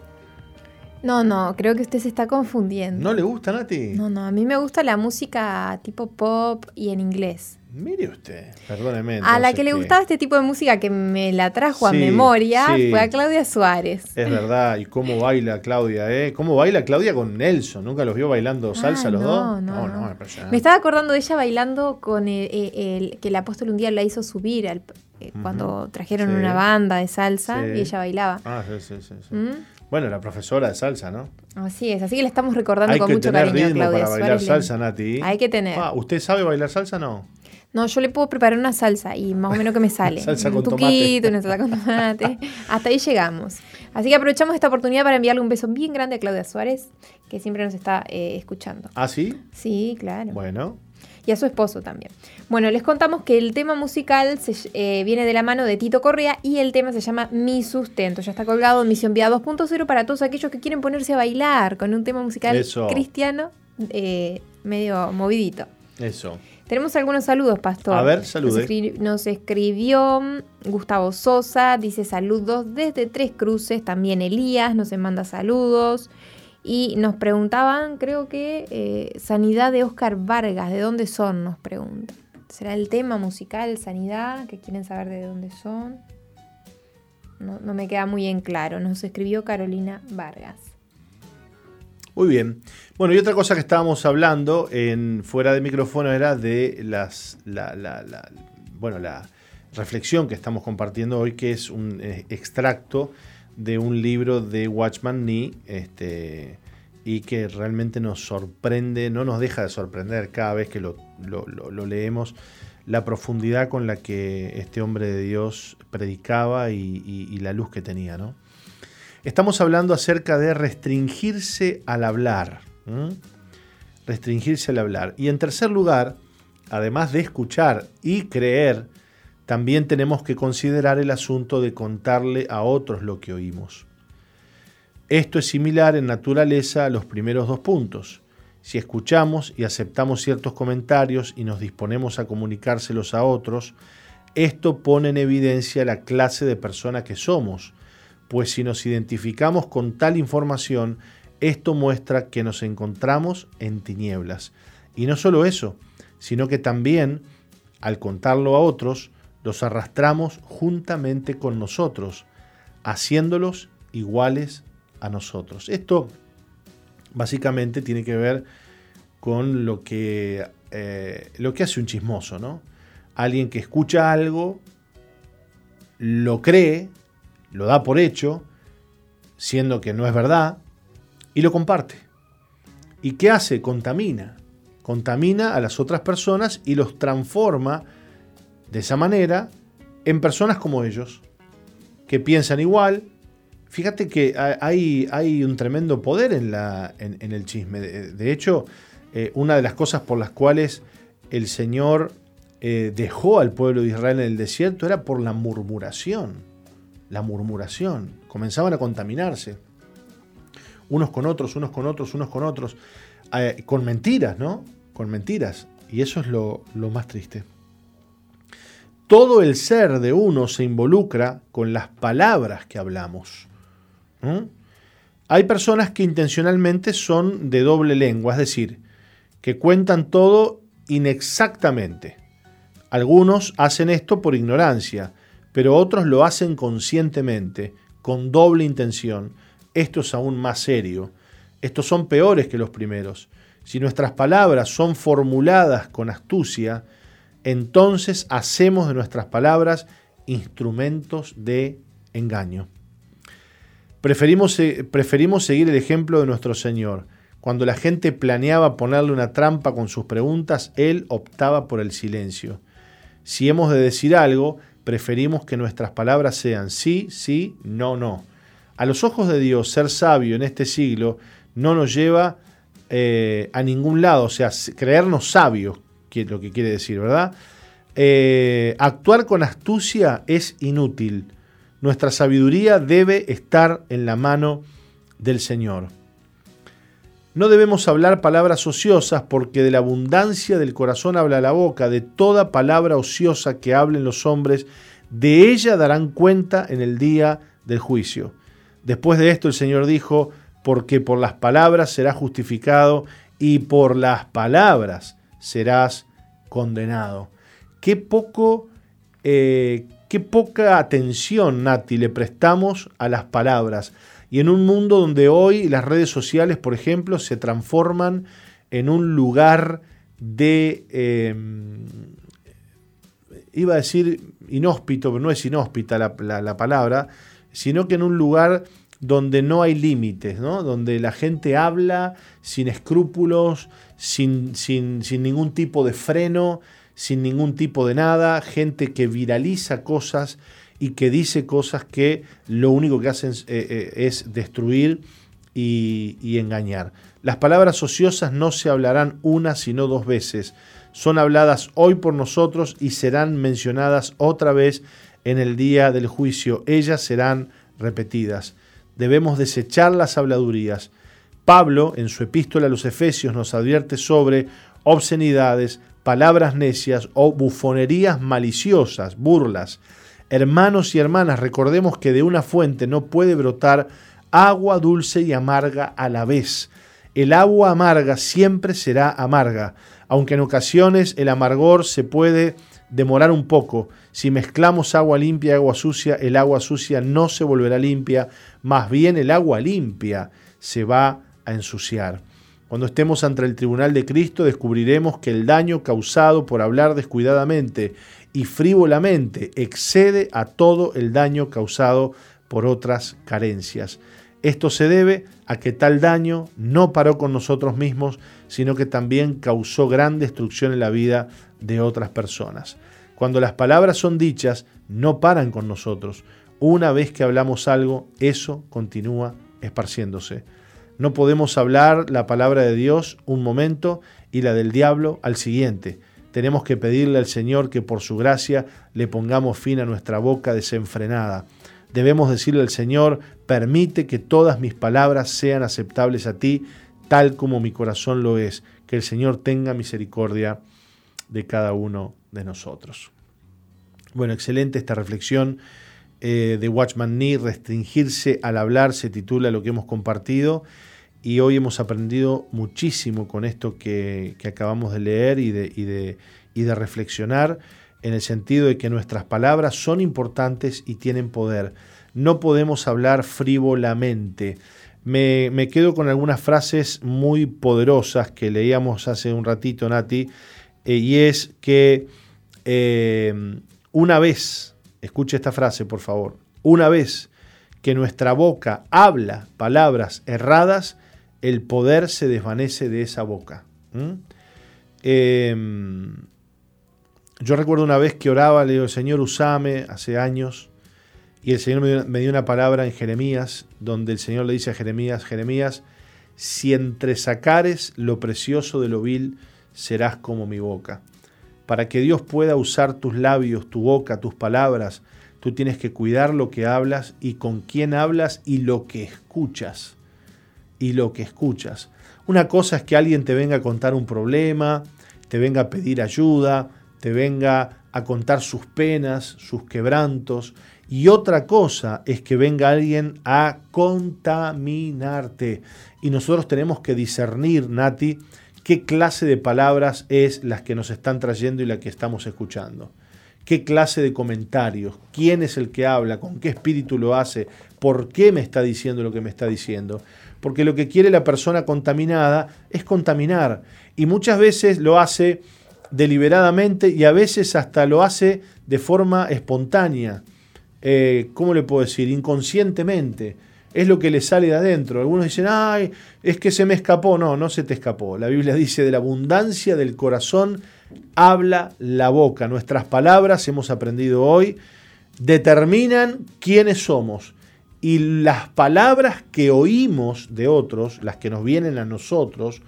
[SPEAKER 2] No, no, creo que usted se está confundiendo.
[SPEAKER 1] ¿No le gusta, Nati?
[SPEAKER 2] No, no, a mí me gusta la música tipo pop y en inglés.
[SPEAKER 1] Mire usted, perdóneme.
[SPEAKER 2] A la que le gustaba este tipo de música que me la trajo a memoria fue a Claudia Suárez.
[SPEAKER 1] Es verdad, y cómo baila Claudia, ¿eh? ¿Cómo baila Claudia con Nelson? ¿Nunca los vio bailando salsa los dos?
[SPEAKER 2] No, no, no. Me estaba acordando de ella bailando con el, que el apóstol un día la hizo subir al, eh, cuando trajeron una banda de salsa y ella bailaba.
[SPEAKER 1] Ah, sí, sí, sí. ¿Mm? Bueno, la profesora de salsa, ¿no?
[SPEAKER 2] Así es, así que le estamos recordando con mucho cariño a Claudia
[SPEAKER 1] para bailar salsa, Nati.
[SPEAKER 2] Hay que tener.
[SPEAKER 1] Ah, ¿Usted sabe bailar salsa o no?
[SPEAKER 2] No, yo le puedo preparar una salsa y más o menos que me sale.
[SPEAKER 1] salsa
[SPEAKER 2] un
[SPEAKER 1] con
[SPEAKER 2] tuquito, una salsa con tomate. Hasta ahí llegamos. Así que aprovechamos esta oportunidad para enviarle un beso bien grande a Claudia Suárez, que siempre nos está eh, escuchando.
[SPEAKER 1] ¿Ah, sí?
[SPEAKER 2] Sí, claro.
[SPEAKER 1] Bueno.
[SPEAKER 2] Y a su esposo también. Bueno, les contamos que el tema musical se, eh, viene de la mano de Tito Correa y el tema se llama Mi Sustento. Ya está colgado en Misión Vía 2.0 para todos aquellos que quieren ponerse a bailar con un tema musical cristiano eh, medio movidito.
[SPEAKER 1] Eso.
[SPEAKER 2] Tenemos algunos saludos, Pastor.
[SPEAKER 1] A ver, saludos.
[SPEAKER 2] Nos, escribió Gustavo Sosa, dice saludos desde Tres Cruces. También Elías nos manda saludos. Y nos preguntaban, creo que, eh, Sanidad de Oscar Vargas, ¿de dónde son? Nos preguntan. ¿Será el tema musical, Sanidad, que quieren saber de dónde son? No, no me queda muy en claro. Nos escribió Carolina Vargas.
[SPEAKER 1] Muy bien. Bueno, y otra cosa que estábamos hablando en fuera de micrófono era de las la, bueno, la reflexión que estamos compartiendo hoy, que es un eh, extracto de un libro de Watchman Nee, este, y que realmente nos sorprende, no nos deja de sorprender cada vez que lo, leemos, la profundidad con la que este hombre de Dios predicaba y, y la luz que tenía, ¿no? Estamos hablando acerca de restringirse al hablar. Restringirse al hablar. Y en tercer lugar, además de escuchar y creer, también tenemos que considerar el asunto de contarle a otros lo que oímos. Esto es similar en naturaleza a los primeros dos puntos. Si escuchamos y aceptamos ciertos comentarios y nos disponemos a comunicárselos a otros, esto pone en evidencia la clase de persona que somos pues si nos identificamos con tal información, esto muestra que nos encontramos en tinieblas. Y no solo eso, sino que también, al contarlo a otros, los arrastramos juntamente con nosotros, haciéndolos iguales a nosotros. Esto básicamente tiene que ver con lo que, eh, lo que hace un chismoso, ¿no? Alguien que escucha algo, lo cree, lo da por hecho, siendo que no es verdad, y lo comparte. ¿Y qué hace? Contamina. Contamina a las otras personas y los transforma de esa manera en personas como ellos, que piensan igual. Fíjate que hay, hay un tremendo poder en, la, en, el chisme. De, hecho, eh, una de las cosas por las cuales el Señor eh, dejó al pueblo de Israel en el desierto era por la murmuración la murmuración, comenzaban a contaminarse, unos con otros, unos con otros, unos con otros, eh, con mentiras, ¿no? Con mentiras. Y eso es lo, más triste. Todo el ser de uno se involucra con las palabras que hablamos. Hay personas que intencionalmente son de doble lengua, es decir, que cuentan todo inexactamente. Algunos hacen esto por ignorancia, pero otros lo hacen conscientemente, con doble intención. Esto es aún más serio. Estos son peores que los primeros. Si nuestras palabras son formuladas con astucia, entonces hacemos de nuestras palabras instrumentos de engaño. Preferimos, preferimos seguir el ejemplo de nuestro Señor. Cuando la gente planeaba ponerle una trampa con sus preguntas, Él optaba por el silencio. Si hemos de decir algo, preferimos que nuestras palabras sean sí, sí, no, no. A los ojos de Dios, ser sabio en este siglo no nos lleva eh, a ningún lado, o sea, creernos sabios, que es lo que quiere decir, ¿verdad? Eh, actuar con astucia es inútil. Nuestra sabiduría debe estar en la mano del Señor. No debemos hablar palabras ociosas porque de la abundancia del corazón habla la boca, de toda palabra ociosa que hablen los hombres, de ella darán cuenta en el día del juicio. Después de esto el Señor dijo, porque por las palabras serás justificado y por las palabras serás condenado. Qué poco, eh, qué poca atención, Nati, le prestamos a las palabras. Y en un mundo donde hoy las redes sociales, por ejemplo, se transforman en un lugar de, em, iba a decir inhóspito, pero no es inhóspita la, palabra, sino que en un lugar donde no hay límites, ¿no? donde la gente habla sin escrúpulos, sin, sin, sin, ningún tipo de freno, sin ningún tipo de nada, gente que viraliza cosas y que dice cosas que lo único que hacen eh, eh, es destruir y, y engañar. Las palabras ociosas no se hablarán una sino dos veces. Son habladas hoy por nosotros y serán mencionadas otra vez en el día del juicio. Ellas serán repetidas. Debemos desechar las habladurías. Pablo, en su epístola a los Efesios, nos advierte sobre obscenidades, palabras necias o bufonerías maliciosas, burlas. Hermanos y hermanas, recordemos que de una fuente no puede brotar agua dulce y amarga a la vez. El agua amarga siempre será amarga, aunque en ocasiones el amargor se puede demorar un poco. Si mezclamos agua limpia y agua sucia, el agua sucia no se volverá limpia, más bien el agua limpia se va a ensuciar. Cuando estemos ante el tribunal de Cristo descubriremos que el daño causado por hablar descuidadamente y frívolamente excede a todo el daño causado por otras carencias. Esto se debe a que tal daño no paró con nosotros mismos, sino que también causó gran destrucción en la vida de otras personas. Cuando las palabras son dichas, no paran con nosotros. Una vez que hablamos algo, eso continúa esparciéndose. No podemos hablar la palabra de Dios un momento y la del diablo al siguiente. Tenemos que pedirle al Señor que por su gracia le pongamos fin a nuestra boca desenfrenada Debemos decirle al Señor, permite que todas mis palabras sean aceptables a ti, tal como mi corazón lo es. Que el Señor tenga misericordia de cada uno de nosotros. Bueno, excelente esta reflexión eh, de Watchman Nee, Restringirse al hablar, se titula lo que hemos compartido. Y hoy hemos aprendido muchísimo con esto que, acabamos de leer y de, y de reflexionar en el sentido de que nuestras palabras son importantes y tienen poder. No podemos hablar frívolamente. Me, quedo con algunas frases muy poderosas que leíamos hace un ratito, Nati, eh, y es que eh, una vez, escuche esta frase por favor, una vez que nuestra boca habla palabras erradas, el poder se desvanece de esa boca. Yo recuerdo una vez que oraba, le digo, Señor, usame, hace años, y el Señor me dio, una palabra en Jeremías, donde el Señor le dice a Jeremías, Jeremías, si entresacares lo precioso de lo vil, serás como mi boca. Para que Dios pueda usar tus labios, tu boca, tus palabras, tú tienes que cuidar lo que hablas y con quién hablas y lo que escuchas. Y lo que escuchas. Una cosa es que alguien te venga a contar un problema, te venga a pedir ayuda, te venga a contar sus penas, sus quebrantos, y otra cosa es que venga alguien a contaminarte. Y nosotros tenemos que discernir, Nati, qué clase de palabras es las que nos están trayendo y la que estamos escuchando. ¿Qué clase de comentarios? ¿Quién es el que habla? ¿Con qué espíritu lo hace? ¿Por qué me está diciendo lo que me está diciendo? Porque lo que quiere la persona contaminada es contaminar. Y muchas veces lo hace deliberadamente y a veces hasta lo hace de forma espontánea. Eh, ¿Cómo le puedo decir? Inconscientemente. Es lo que le sale de adentro. Algunos dicen, ay, es que se me escapó. No, no se te escapó. La Biblia dice, de la abundancia del corazón habla la boca. Nuestras palabras, hemos aprendido hoy, determinan quiénes somos. Y las palabras que oímos de otros, las que nos vienen a nosotros,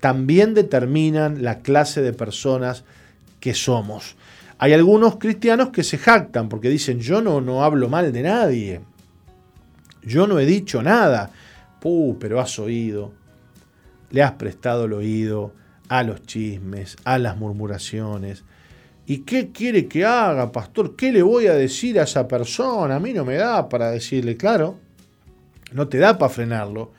[SPEAKER 1] también determinan la clase de personas que somos. Hay algunos cristianos que se jactan porque dicen, yo no, no hablo mal de nadie, yo no he dicho nada. Puh, pero has oído, le has prestado el oído a los chismes, a las murmuraciones. ¿Y qué quiere que haga, pastor? ¿Qué le voy a decir a esa persona? A mí no me da para decirle, claro, no te da para frenarlo.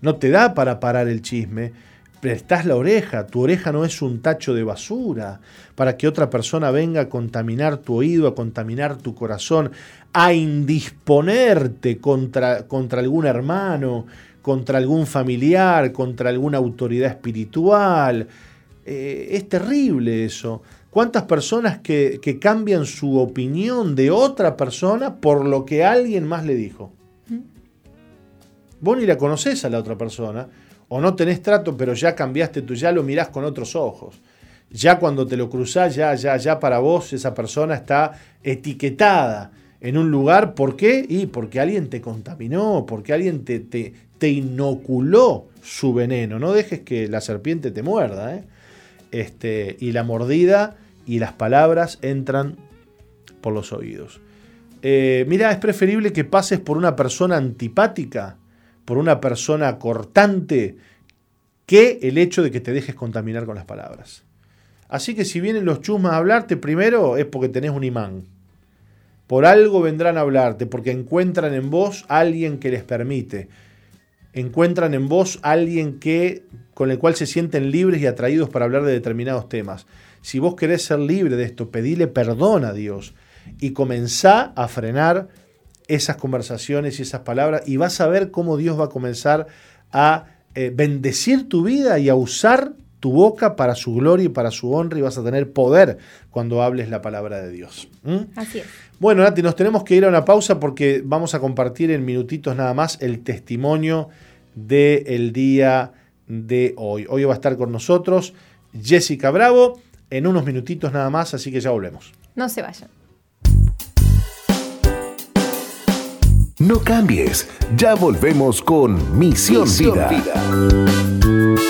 [SPEAKER 1] no te da para parar el chisme, prestás la oreja, tu oreja no es un tacho de basura para que otra persona venga a contaminar tu oído, a contaminar tu corazón, a indisponerte contra, contra algún hermano, contra algún familiar, contra alguna autoridad espiritual. Eh, es terrible eso. ¿Cuántas personas que, cambian su opinión de otra persona por lo que alguien más le dijo? Vos ni la conocés a la otra persona, o no tenés trato, pero ya cambiaste tú, ya lo mirás con otros ojos. Ya cuando te lo cruzás, ya, ya, ya para vos esa persona está etiquetada en un lugar. ¿Por qué? Y porque alguien te contaminó, porque alguien te, te, te inoculó su veneno. No dejes que la serpiente te muerda. ¿eh? Este, y la mordida y las palabras entran por los oídos. Eh, mira, es preferible que pases por una persona antipática por una persona cortante que el hecho de que te dejes contaminar con las palabras. Así que si vienen los chusmas a hablarte, primero es porque tenés un imán. Por algo vendrán a hablarte, porque encuentran en vos alguien que les permite. Encuentran en vos alguien que, con el cual se sienten libres y atraídos para hablar de determinados temas. Si vos querés ser libre de esto, pedile perdón a Dios y comenzá a frenar esas conversaciones y esas palabras y vas a ver cómo Dios va a comenzar a eh, bendecir tu vida y a usar tu boca para su gloria y para su honra y vas a tener poder cuando hables la palabra de Dios.
[SPEAKER 2] Así es.
[SPEAKER 1] Bueno, Nati, nos tenemos que ir a una pausa porque vamos a compartir en minutitos nada más el testimonio del día de hoy. Hoy va a estar con nosotros Jessica Bravo en unos minutitos nada más, así que ya volvemos.
[SPEAKER 2] No se vayan.
[SPEAKER 3] No cambies, ya volvemos con Misión, Vida.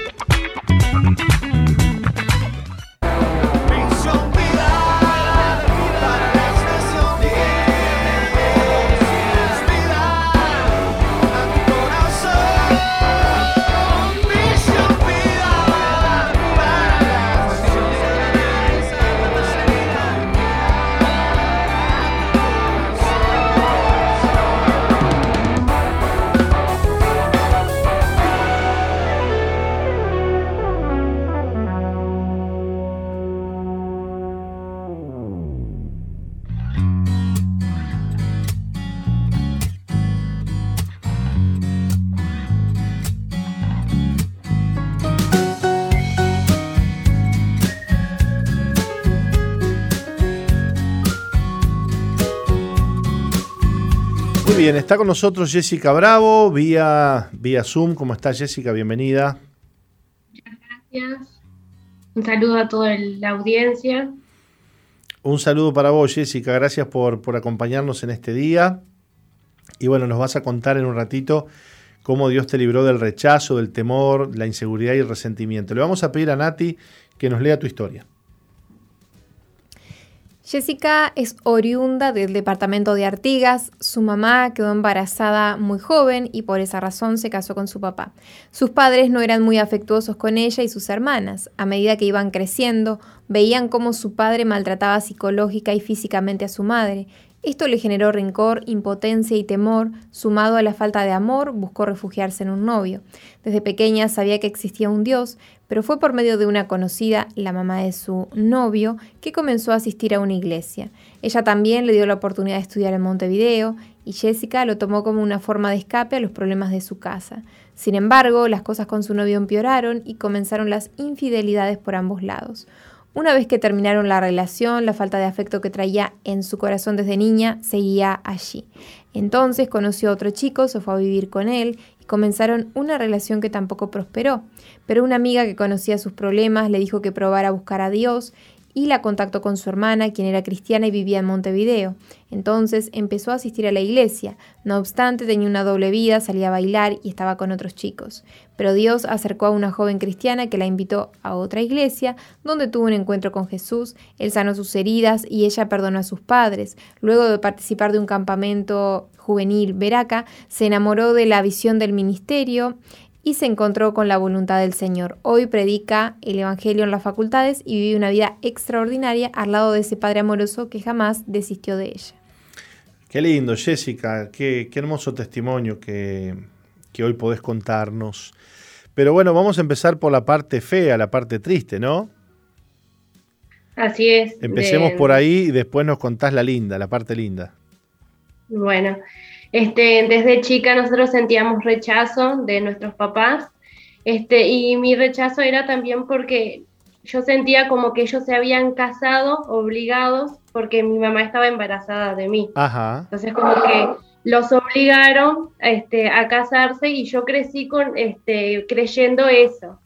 [SPEAKER 1] Bien, está con nosotros Jessica Bravo, vía, vía Zoom. ¿Cómo está Jessica? Bienvenida.
[SPEAKER 4] Muchas gracias. Un saludo a toda la audiencia.
[SPEAKER 1] Un saludo para vos, Jessica. Gracias por, por acompañarnos en este día. Y bueno, nos vas a contar en un ratito cómo Dios te libró del rechazo, del temor, la inseguridad y el resentimiento. Le vamos a pedir a Nati que nos lea tu historia.
[SPEAKER 2] Jessica es oriunda del departamento de Artigas, su mamá quedó embarazada muy joven y por esa razón se casó con su papá. Sus padres no eran muy afectuosos con ella y sus hermanas. A medida que iban creciendo, veían cómo su padre maltrataba psicológica y físicamente a su madre esto le generó rencor, impotencia y temor, sumado a la falta de amor, buscó refugiarse en un novio. Desde pequeña sabía que existía un Dios, pero fue por medio de una conocida, la mamá de su novio, que comenzó a asistir a una iglesia. Ella también le dio la oportunidad de estudiar en Montevideo y Jessica lo tomó como una forma de escape a los problemas de su casa. Sin embargo, las cosas con su novio empeoraron y comenzaron las infidelidades por ambos lados. Una vez que terminaron la relación, la falta de afecto que traía en su corazón desde niña seguía allí. Entonces conoció a otro chico, se fue a vivir con él comenzaron una relación que tampoco prosperó. Pero una amiga que conocía sus problemas le dijo que probara a buscar a Dios y la contactó con su hermana, quien era cristiana y vivía en Montevideo. Entonces empezó a asistir a la iglesia. No obstante, tenía una doble vida, salía a bailar y estaba con otros chicos. Pero Dios acercó a una joven cristiana que la invitó a otra iglesia, donde tuvo un encuentro con Jesús. Él sanó sus heridas y ella perdonó a sus padres. Luego de participar de un campamento juvenil veraca, se enamoró de la visión del ministerio y se encontró con la voluntad del Señor. Hoy predica el Evangelio en las facultades y vive una vida extraordinaria al lado de ese Padre amoroso que jamás desistió de ella.
[SPEAKER 1] Qué lindo, Jessica, qué, hermoso testimonio que, que hoy podés contarnos. Pero bueno, vamos a empezar por la parte fea, la parte triste, ¿no?
[SPEAKER 4] Así es.
[SPEAKER 1] Empecemos por ahí y después nos contás la linda, la parte linda.
[SPEAKER 4] Bueno, este, desde chica nosotros sentíamos rechazo de nuestros papás, este, y mi rechazo era también porque yo sentía como que ellos se habían casado obligados porque mi mamá estaba embarazada de mí.
[SPEAKER 1] Ajá.
[SPEAKER 4] Entonces como que los obligaron este, a casarse y yo crecí con, este, creyendo eso,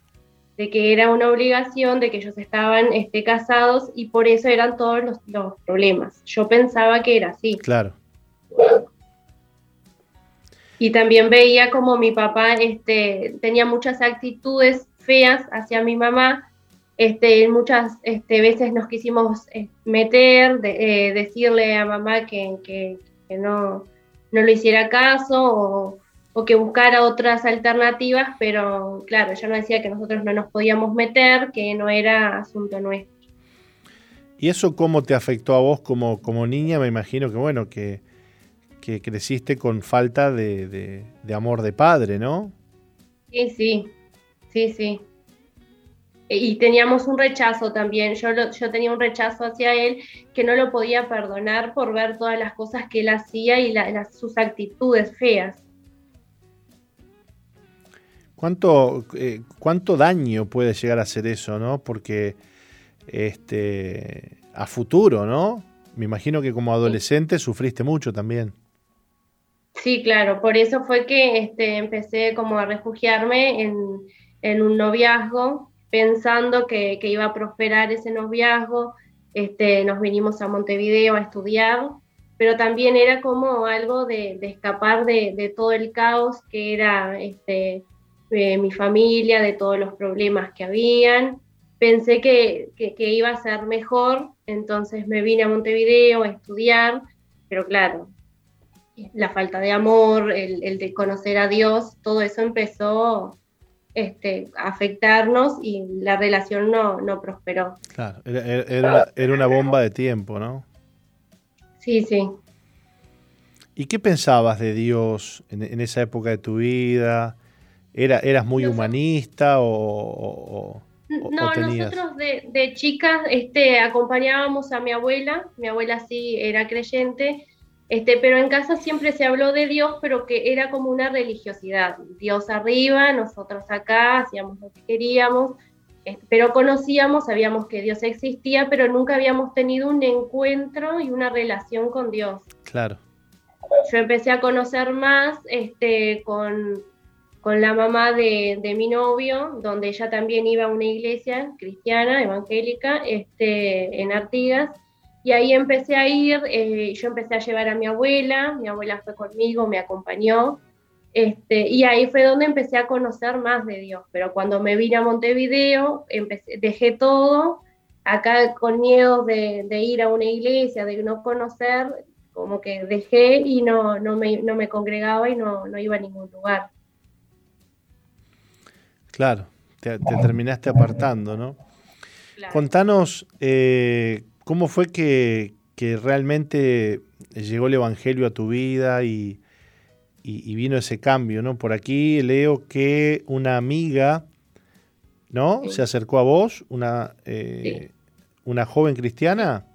[SPEAKER 4] de que era una obligación, de que ellos estaban este, casados y por eso eran todos los, los problemas. Yo pensaba que era así.
[SPEAKER 1] Claro.
[SPEAKER 4] Y también veía como mi papá este, tenía muchas actitudes feas hacia mi mamá. Este, muchas este, veces nos quisimos eh, meter, eh, decirle a mamá que, no, no le hiciera caso o, que buscara otras alternativas, pero claro, ella nos decía que nosotros no nos podíamos meter, que no era asunto nuestro.
[SPEAKER 1] ¿Y eso cómo te afectó a vos como niña? Me imagino que, bueno, que, que creciste con falta de, amor de padre, ¿no?
[SPEAKER 4] Sí, sí, sí, sí. Y teníamos un rechazo también. Yo, yo tenía un rechazo hacia él que no lo podía perdonar por ver todas las cosas que él hacía y sus actitudes feas.
[SPEAKER 1] ¿Cuánto, eh, ¿Cuánto daño puede llegar a hacer eso, no? Porque este, a futuro, ¿no? Me imagino que como adolescente sufriste mucho también.
[SPEAKER 4] Sí, claro, por eso fue que este, empecé como a refugiarme en, un noviazgo, pensando que, iba a prosperar ese noviazgo. Este, nos vinimos a Montevideo a estudiar, pero también era como algo de, escapar de, todo el caos que era este, mi familia, de todos los problemas que habían. Pensé que iba a ser mejor, entonces me vine a Montevideo a estudiar, pero claro, la falta de amor, el, de conocer a Dios, todo eso empezó este, a afectarnos y la relación no, prosperó.
[SPEAKER 1] Claro, era, una, bomba de tiempo, ¿no?
[SPEAKER 4] Sí, sí.
[SPEAKER 1] ¿Y qué pensabas de Dios en, esa época de tu vida? ¿Era, ¿Eras muy humanista o,
[SPEAKER 4] no, nosotros de, de chicas este, acompañábamos a mi abuela, mi abuela sí era creyente, este, pero en casa siempre se habló de Dios, pero que era como una religiosidad. Dios arriba, nosotros acá, hacíamos lo que queríamos, este, pero conocíamos, sabíamos que Dios existía, pero nunca habíamos tenido un encuentro y una relación con Dios.
[SPEAKER 1] Claro.
[SPEAKER 4] Yo empecé a conocer más este, con, con la mamá de, de, mi novio, donde ella también iba a una iglesia cristiana, evangélica, este, en Artigas y ahí empecé a ir, eh, yo empecé a llevar a mi abuela, mi abuela fue conmigo, me acompañó, este, y ahí fue donde empecé a conocer más de Dios. Pero cuando me vine a Montevideo, empecé, dejé todo, acá con miedo de, ir a una iglesia, de no conocer, como que dejé y no, no, me, no me congregaba y no, no iba a ningún lugar.
[SPEAKER 1] Claro, te, terminaste apartando, ¿no? Contanos eh, ¿Cómo fue que, realmente llegó el Evangelio a tu vida y, vino ese cambio? ¿no? Por aquí leo que una amiga ¿no? se acercó a vos, una, eh, una joven cristiana.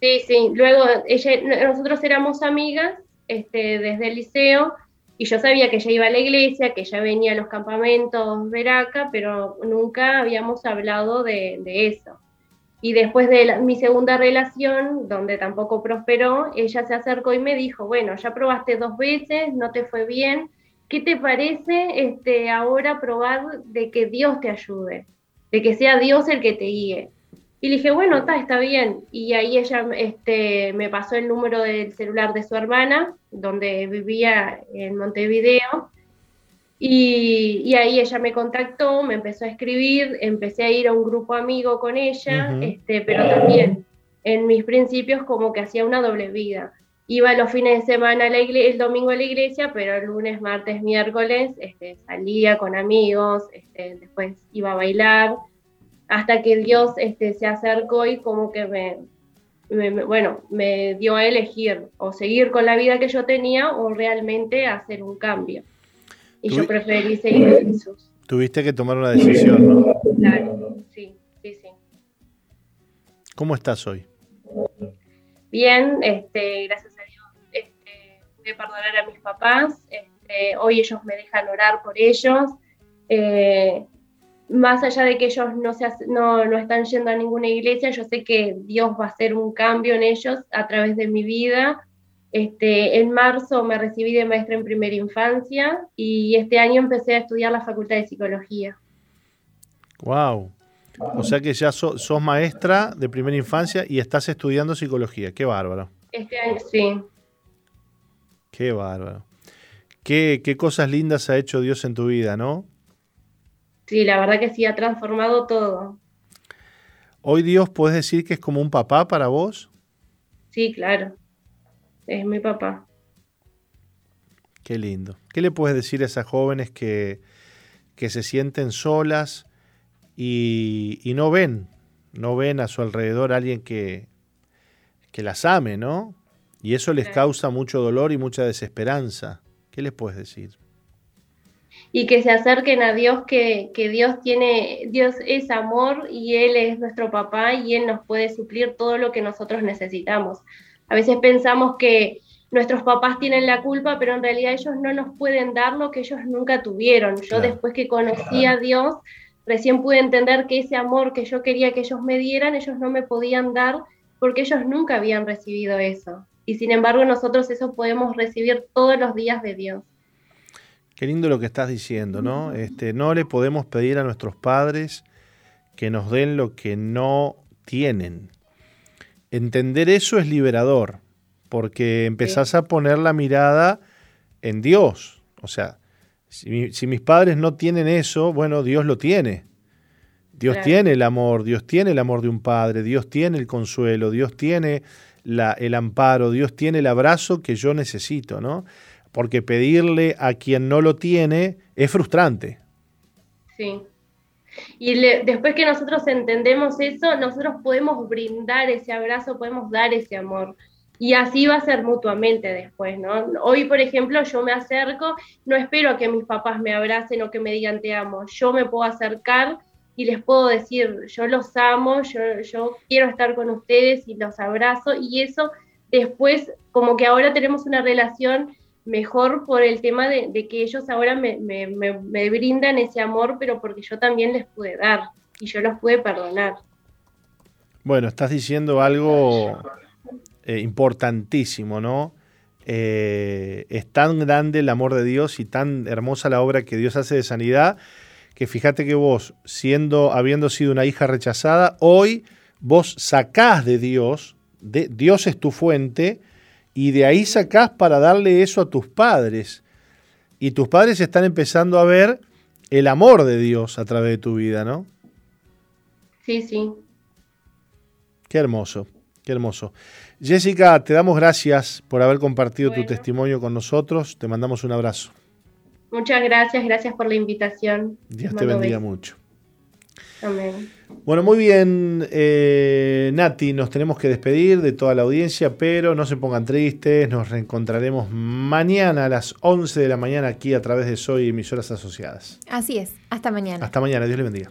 [SPEAKER 4] Sí, sí. Luego ella, nosotros éramos amigas este, desde el liceo y yo sabía que ella iba a la iglesia, que ella venía a los campamentos Veraca, pero nunca habíamos hablado de, de eso. Y después de mi segunda relación, donde tampoco prosperó, ella se acercó y me dijo, bueno, ya probaste dos veces, no te fue bien, ¿qué te parece este, ahora probar de que Dios te ayude, de que sea Dios el que te guíe? Y le dije, bueno, está, está bien. Y ahí ella este, me pasó el número del celular de su hermana, donde vivía en Montevideo, y, ahí ella me contactó, me empezó a escribir, empecé a ir a un grupo amigo con ella, este, pero también en mis principios como que hacía una doble vida. iba los fines de semana a la el domingo a la iglesia, pero el lunes, martes, miércoles este, salía con amigos, este, después iba a bailar, hasta que Dios este, se acercó y como que me, bueno, me dio a elegir o seguir con la vida que yo tenía o realmente hacer un cambio. Y yo preferí seguir a Jesús.
[SPEAKER 1] Tuviste que tomar una decisión, ¿no?
[SPEAKER 4] Claro, sí, sí, sí.
[SPEAKER 1] ¿Cómo estás hoy?
[SPEAKER 4] Bien, este, gracias a Dios. Este, pude perdonar a mis papás. Este, hoy ellos me dejan orar por ellos. Eh, más allá de que ellos no, se, no, no, están yendo a ninguna iglesia, yo sé que Dios va a hacer un cambio en ellos a través de mi vida. Este, en marzo me recibí de maestra en primera infancia y este año empecé a estudiar la Facultad de Psicología.
[SPEAKER 1] Wow. O sea que ya sos maestra de primera infancia y estás estudiando psicología. Qué bárbaro.
[SPEAKER 4] Este año sí.
[SPEAKER 1] Qué bárbaro. Qué, qué cosas lindas ha hecho Dios en tu vida, ¿no?
[SPEAKER 4] Sí, la verdad que sí, ha transformado todo.
[SPEAKER 1] ¿Hoy Dios puedes decir que es como un papá para vos?
[SPEAKER 4] Sí, claro. Es mi papá.
[SPEAKER 1] Qué lindo. ¿Qué le puedes decir a esas jóvenes que, que se sienten solas y, no ven, no ven a su alrededor a alguien que, que las ame, ¿no? Y eso les causa mucho dolor y mucha desesperanza. ¿Qué les puedes decir?
[SPEAKER 4] Y que se acerquen a Dios, que, que Dios tiene, Dios es amor y Él es nuestro papá y Él nos puede suplir todo lo que nosotros necesitamos. A veces pensamos que nuestros papás tienen la culpa, pero en realidad ellos no nos pueden dar lo que ellos nunca tuvieron. Yo después que conocí a Dios, recién pude entender que ese amor que yo quería que ellos me dieran, ellos no me podían dar porque ellos nunca habían recibido eso. Y sin embargo nosotros eso podemos recibir todos los días de Dios.
[SPEAKER 1] Qué lindo lo que estás diciendo, ¿no? Este, no le podemos pedir a nuestros padres que nos den lo que no tienen. Entender eso es liberador, porque empezás a poner la mirada en Dios. O sea, si, mis padres no tienen eso, bueno, Dios lo tiene. Dios tiene el amor, Dios tiene el amor de un padre, Dios tiene el consuelo, Dios tiene la, el amparo, Dios tiene el abrazo que yo necesito, ¿no? Porque pedirle a quien no lo tiene es frustrante.
[SPEAKER 4] Sí. Y después que nosotros entendemos eso, nosotros podemos brindar ese abrazo, podemos dar ese amor. Y así va a ser mutuamente después, ¿no? Hoy, por ejemplo, yo me acerco, no espero que mis papás me abracen o que me digan te amo, yo me puedo acercar y les puedo decir, yo los amo, yo, yo quiero estar con ustedes y los abrazo. Y eso después, como que ahora tenemos una relación mejor por el tema de, que ellos ahora me, brindan ese amor, pero porque yo también les pude dar y yo los pude perdonar.
[SPEAKER 1] Bueno, estás diciendo algo eh, importantísimo, ¿no? Eh, es tan grande el amor de Dios y tan hermosa la obra que Dios hace de sanidad, que fíjate que vos, siendo, habiendo sido una hija rechazada, hoy vos sacás de Dios, de, Dios es tu fuente, y de ahí sacás para darle eso a tus padres. Y tus padres están empezando a ver el amor de Dios a través de tu vida, ¿no?
[SPEAKER 4] Sí, sí.
[SPEAKER 1] Qué hermoso, qué hermoso. Jessica, te damos gracias por haber compartido tu testimonio con nosotros. Te mandamos un abrazo.
[SPEAKER 4] Muchas gracias, gracias por la invitación.
[SPEAKER 1] Dios te bendiga mucho.
[SPEAKER 4] Amén.
[SPEAKER 1] Bueno, muy bien, eh, Nati, nos tenemos que despedir de toda la audiencia, pero no se pongan tristes, nos reencontraremos mañana a las 11 de la mañana aquí a través de Soy Emisoras Asociadas.
[SPEAKER 2] Así es, hasta mañana.
[SPEAKER 1] Hasta mañana, Dios le bendiga.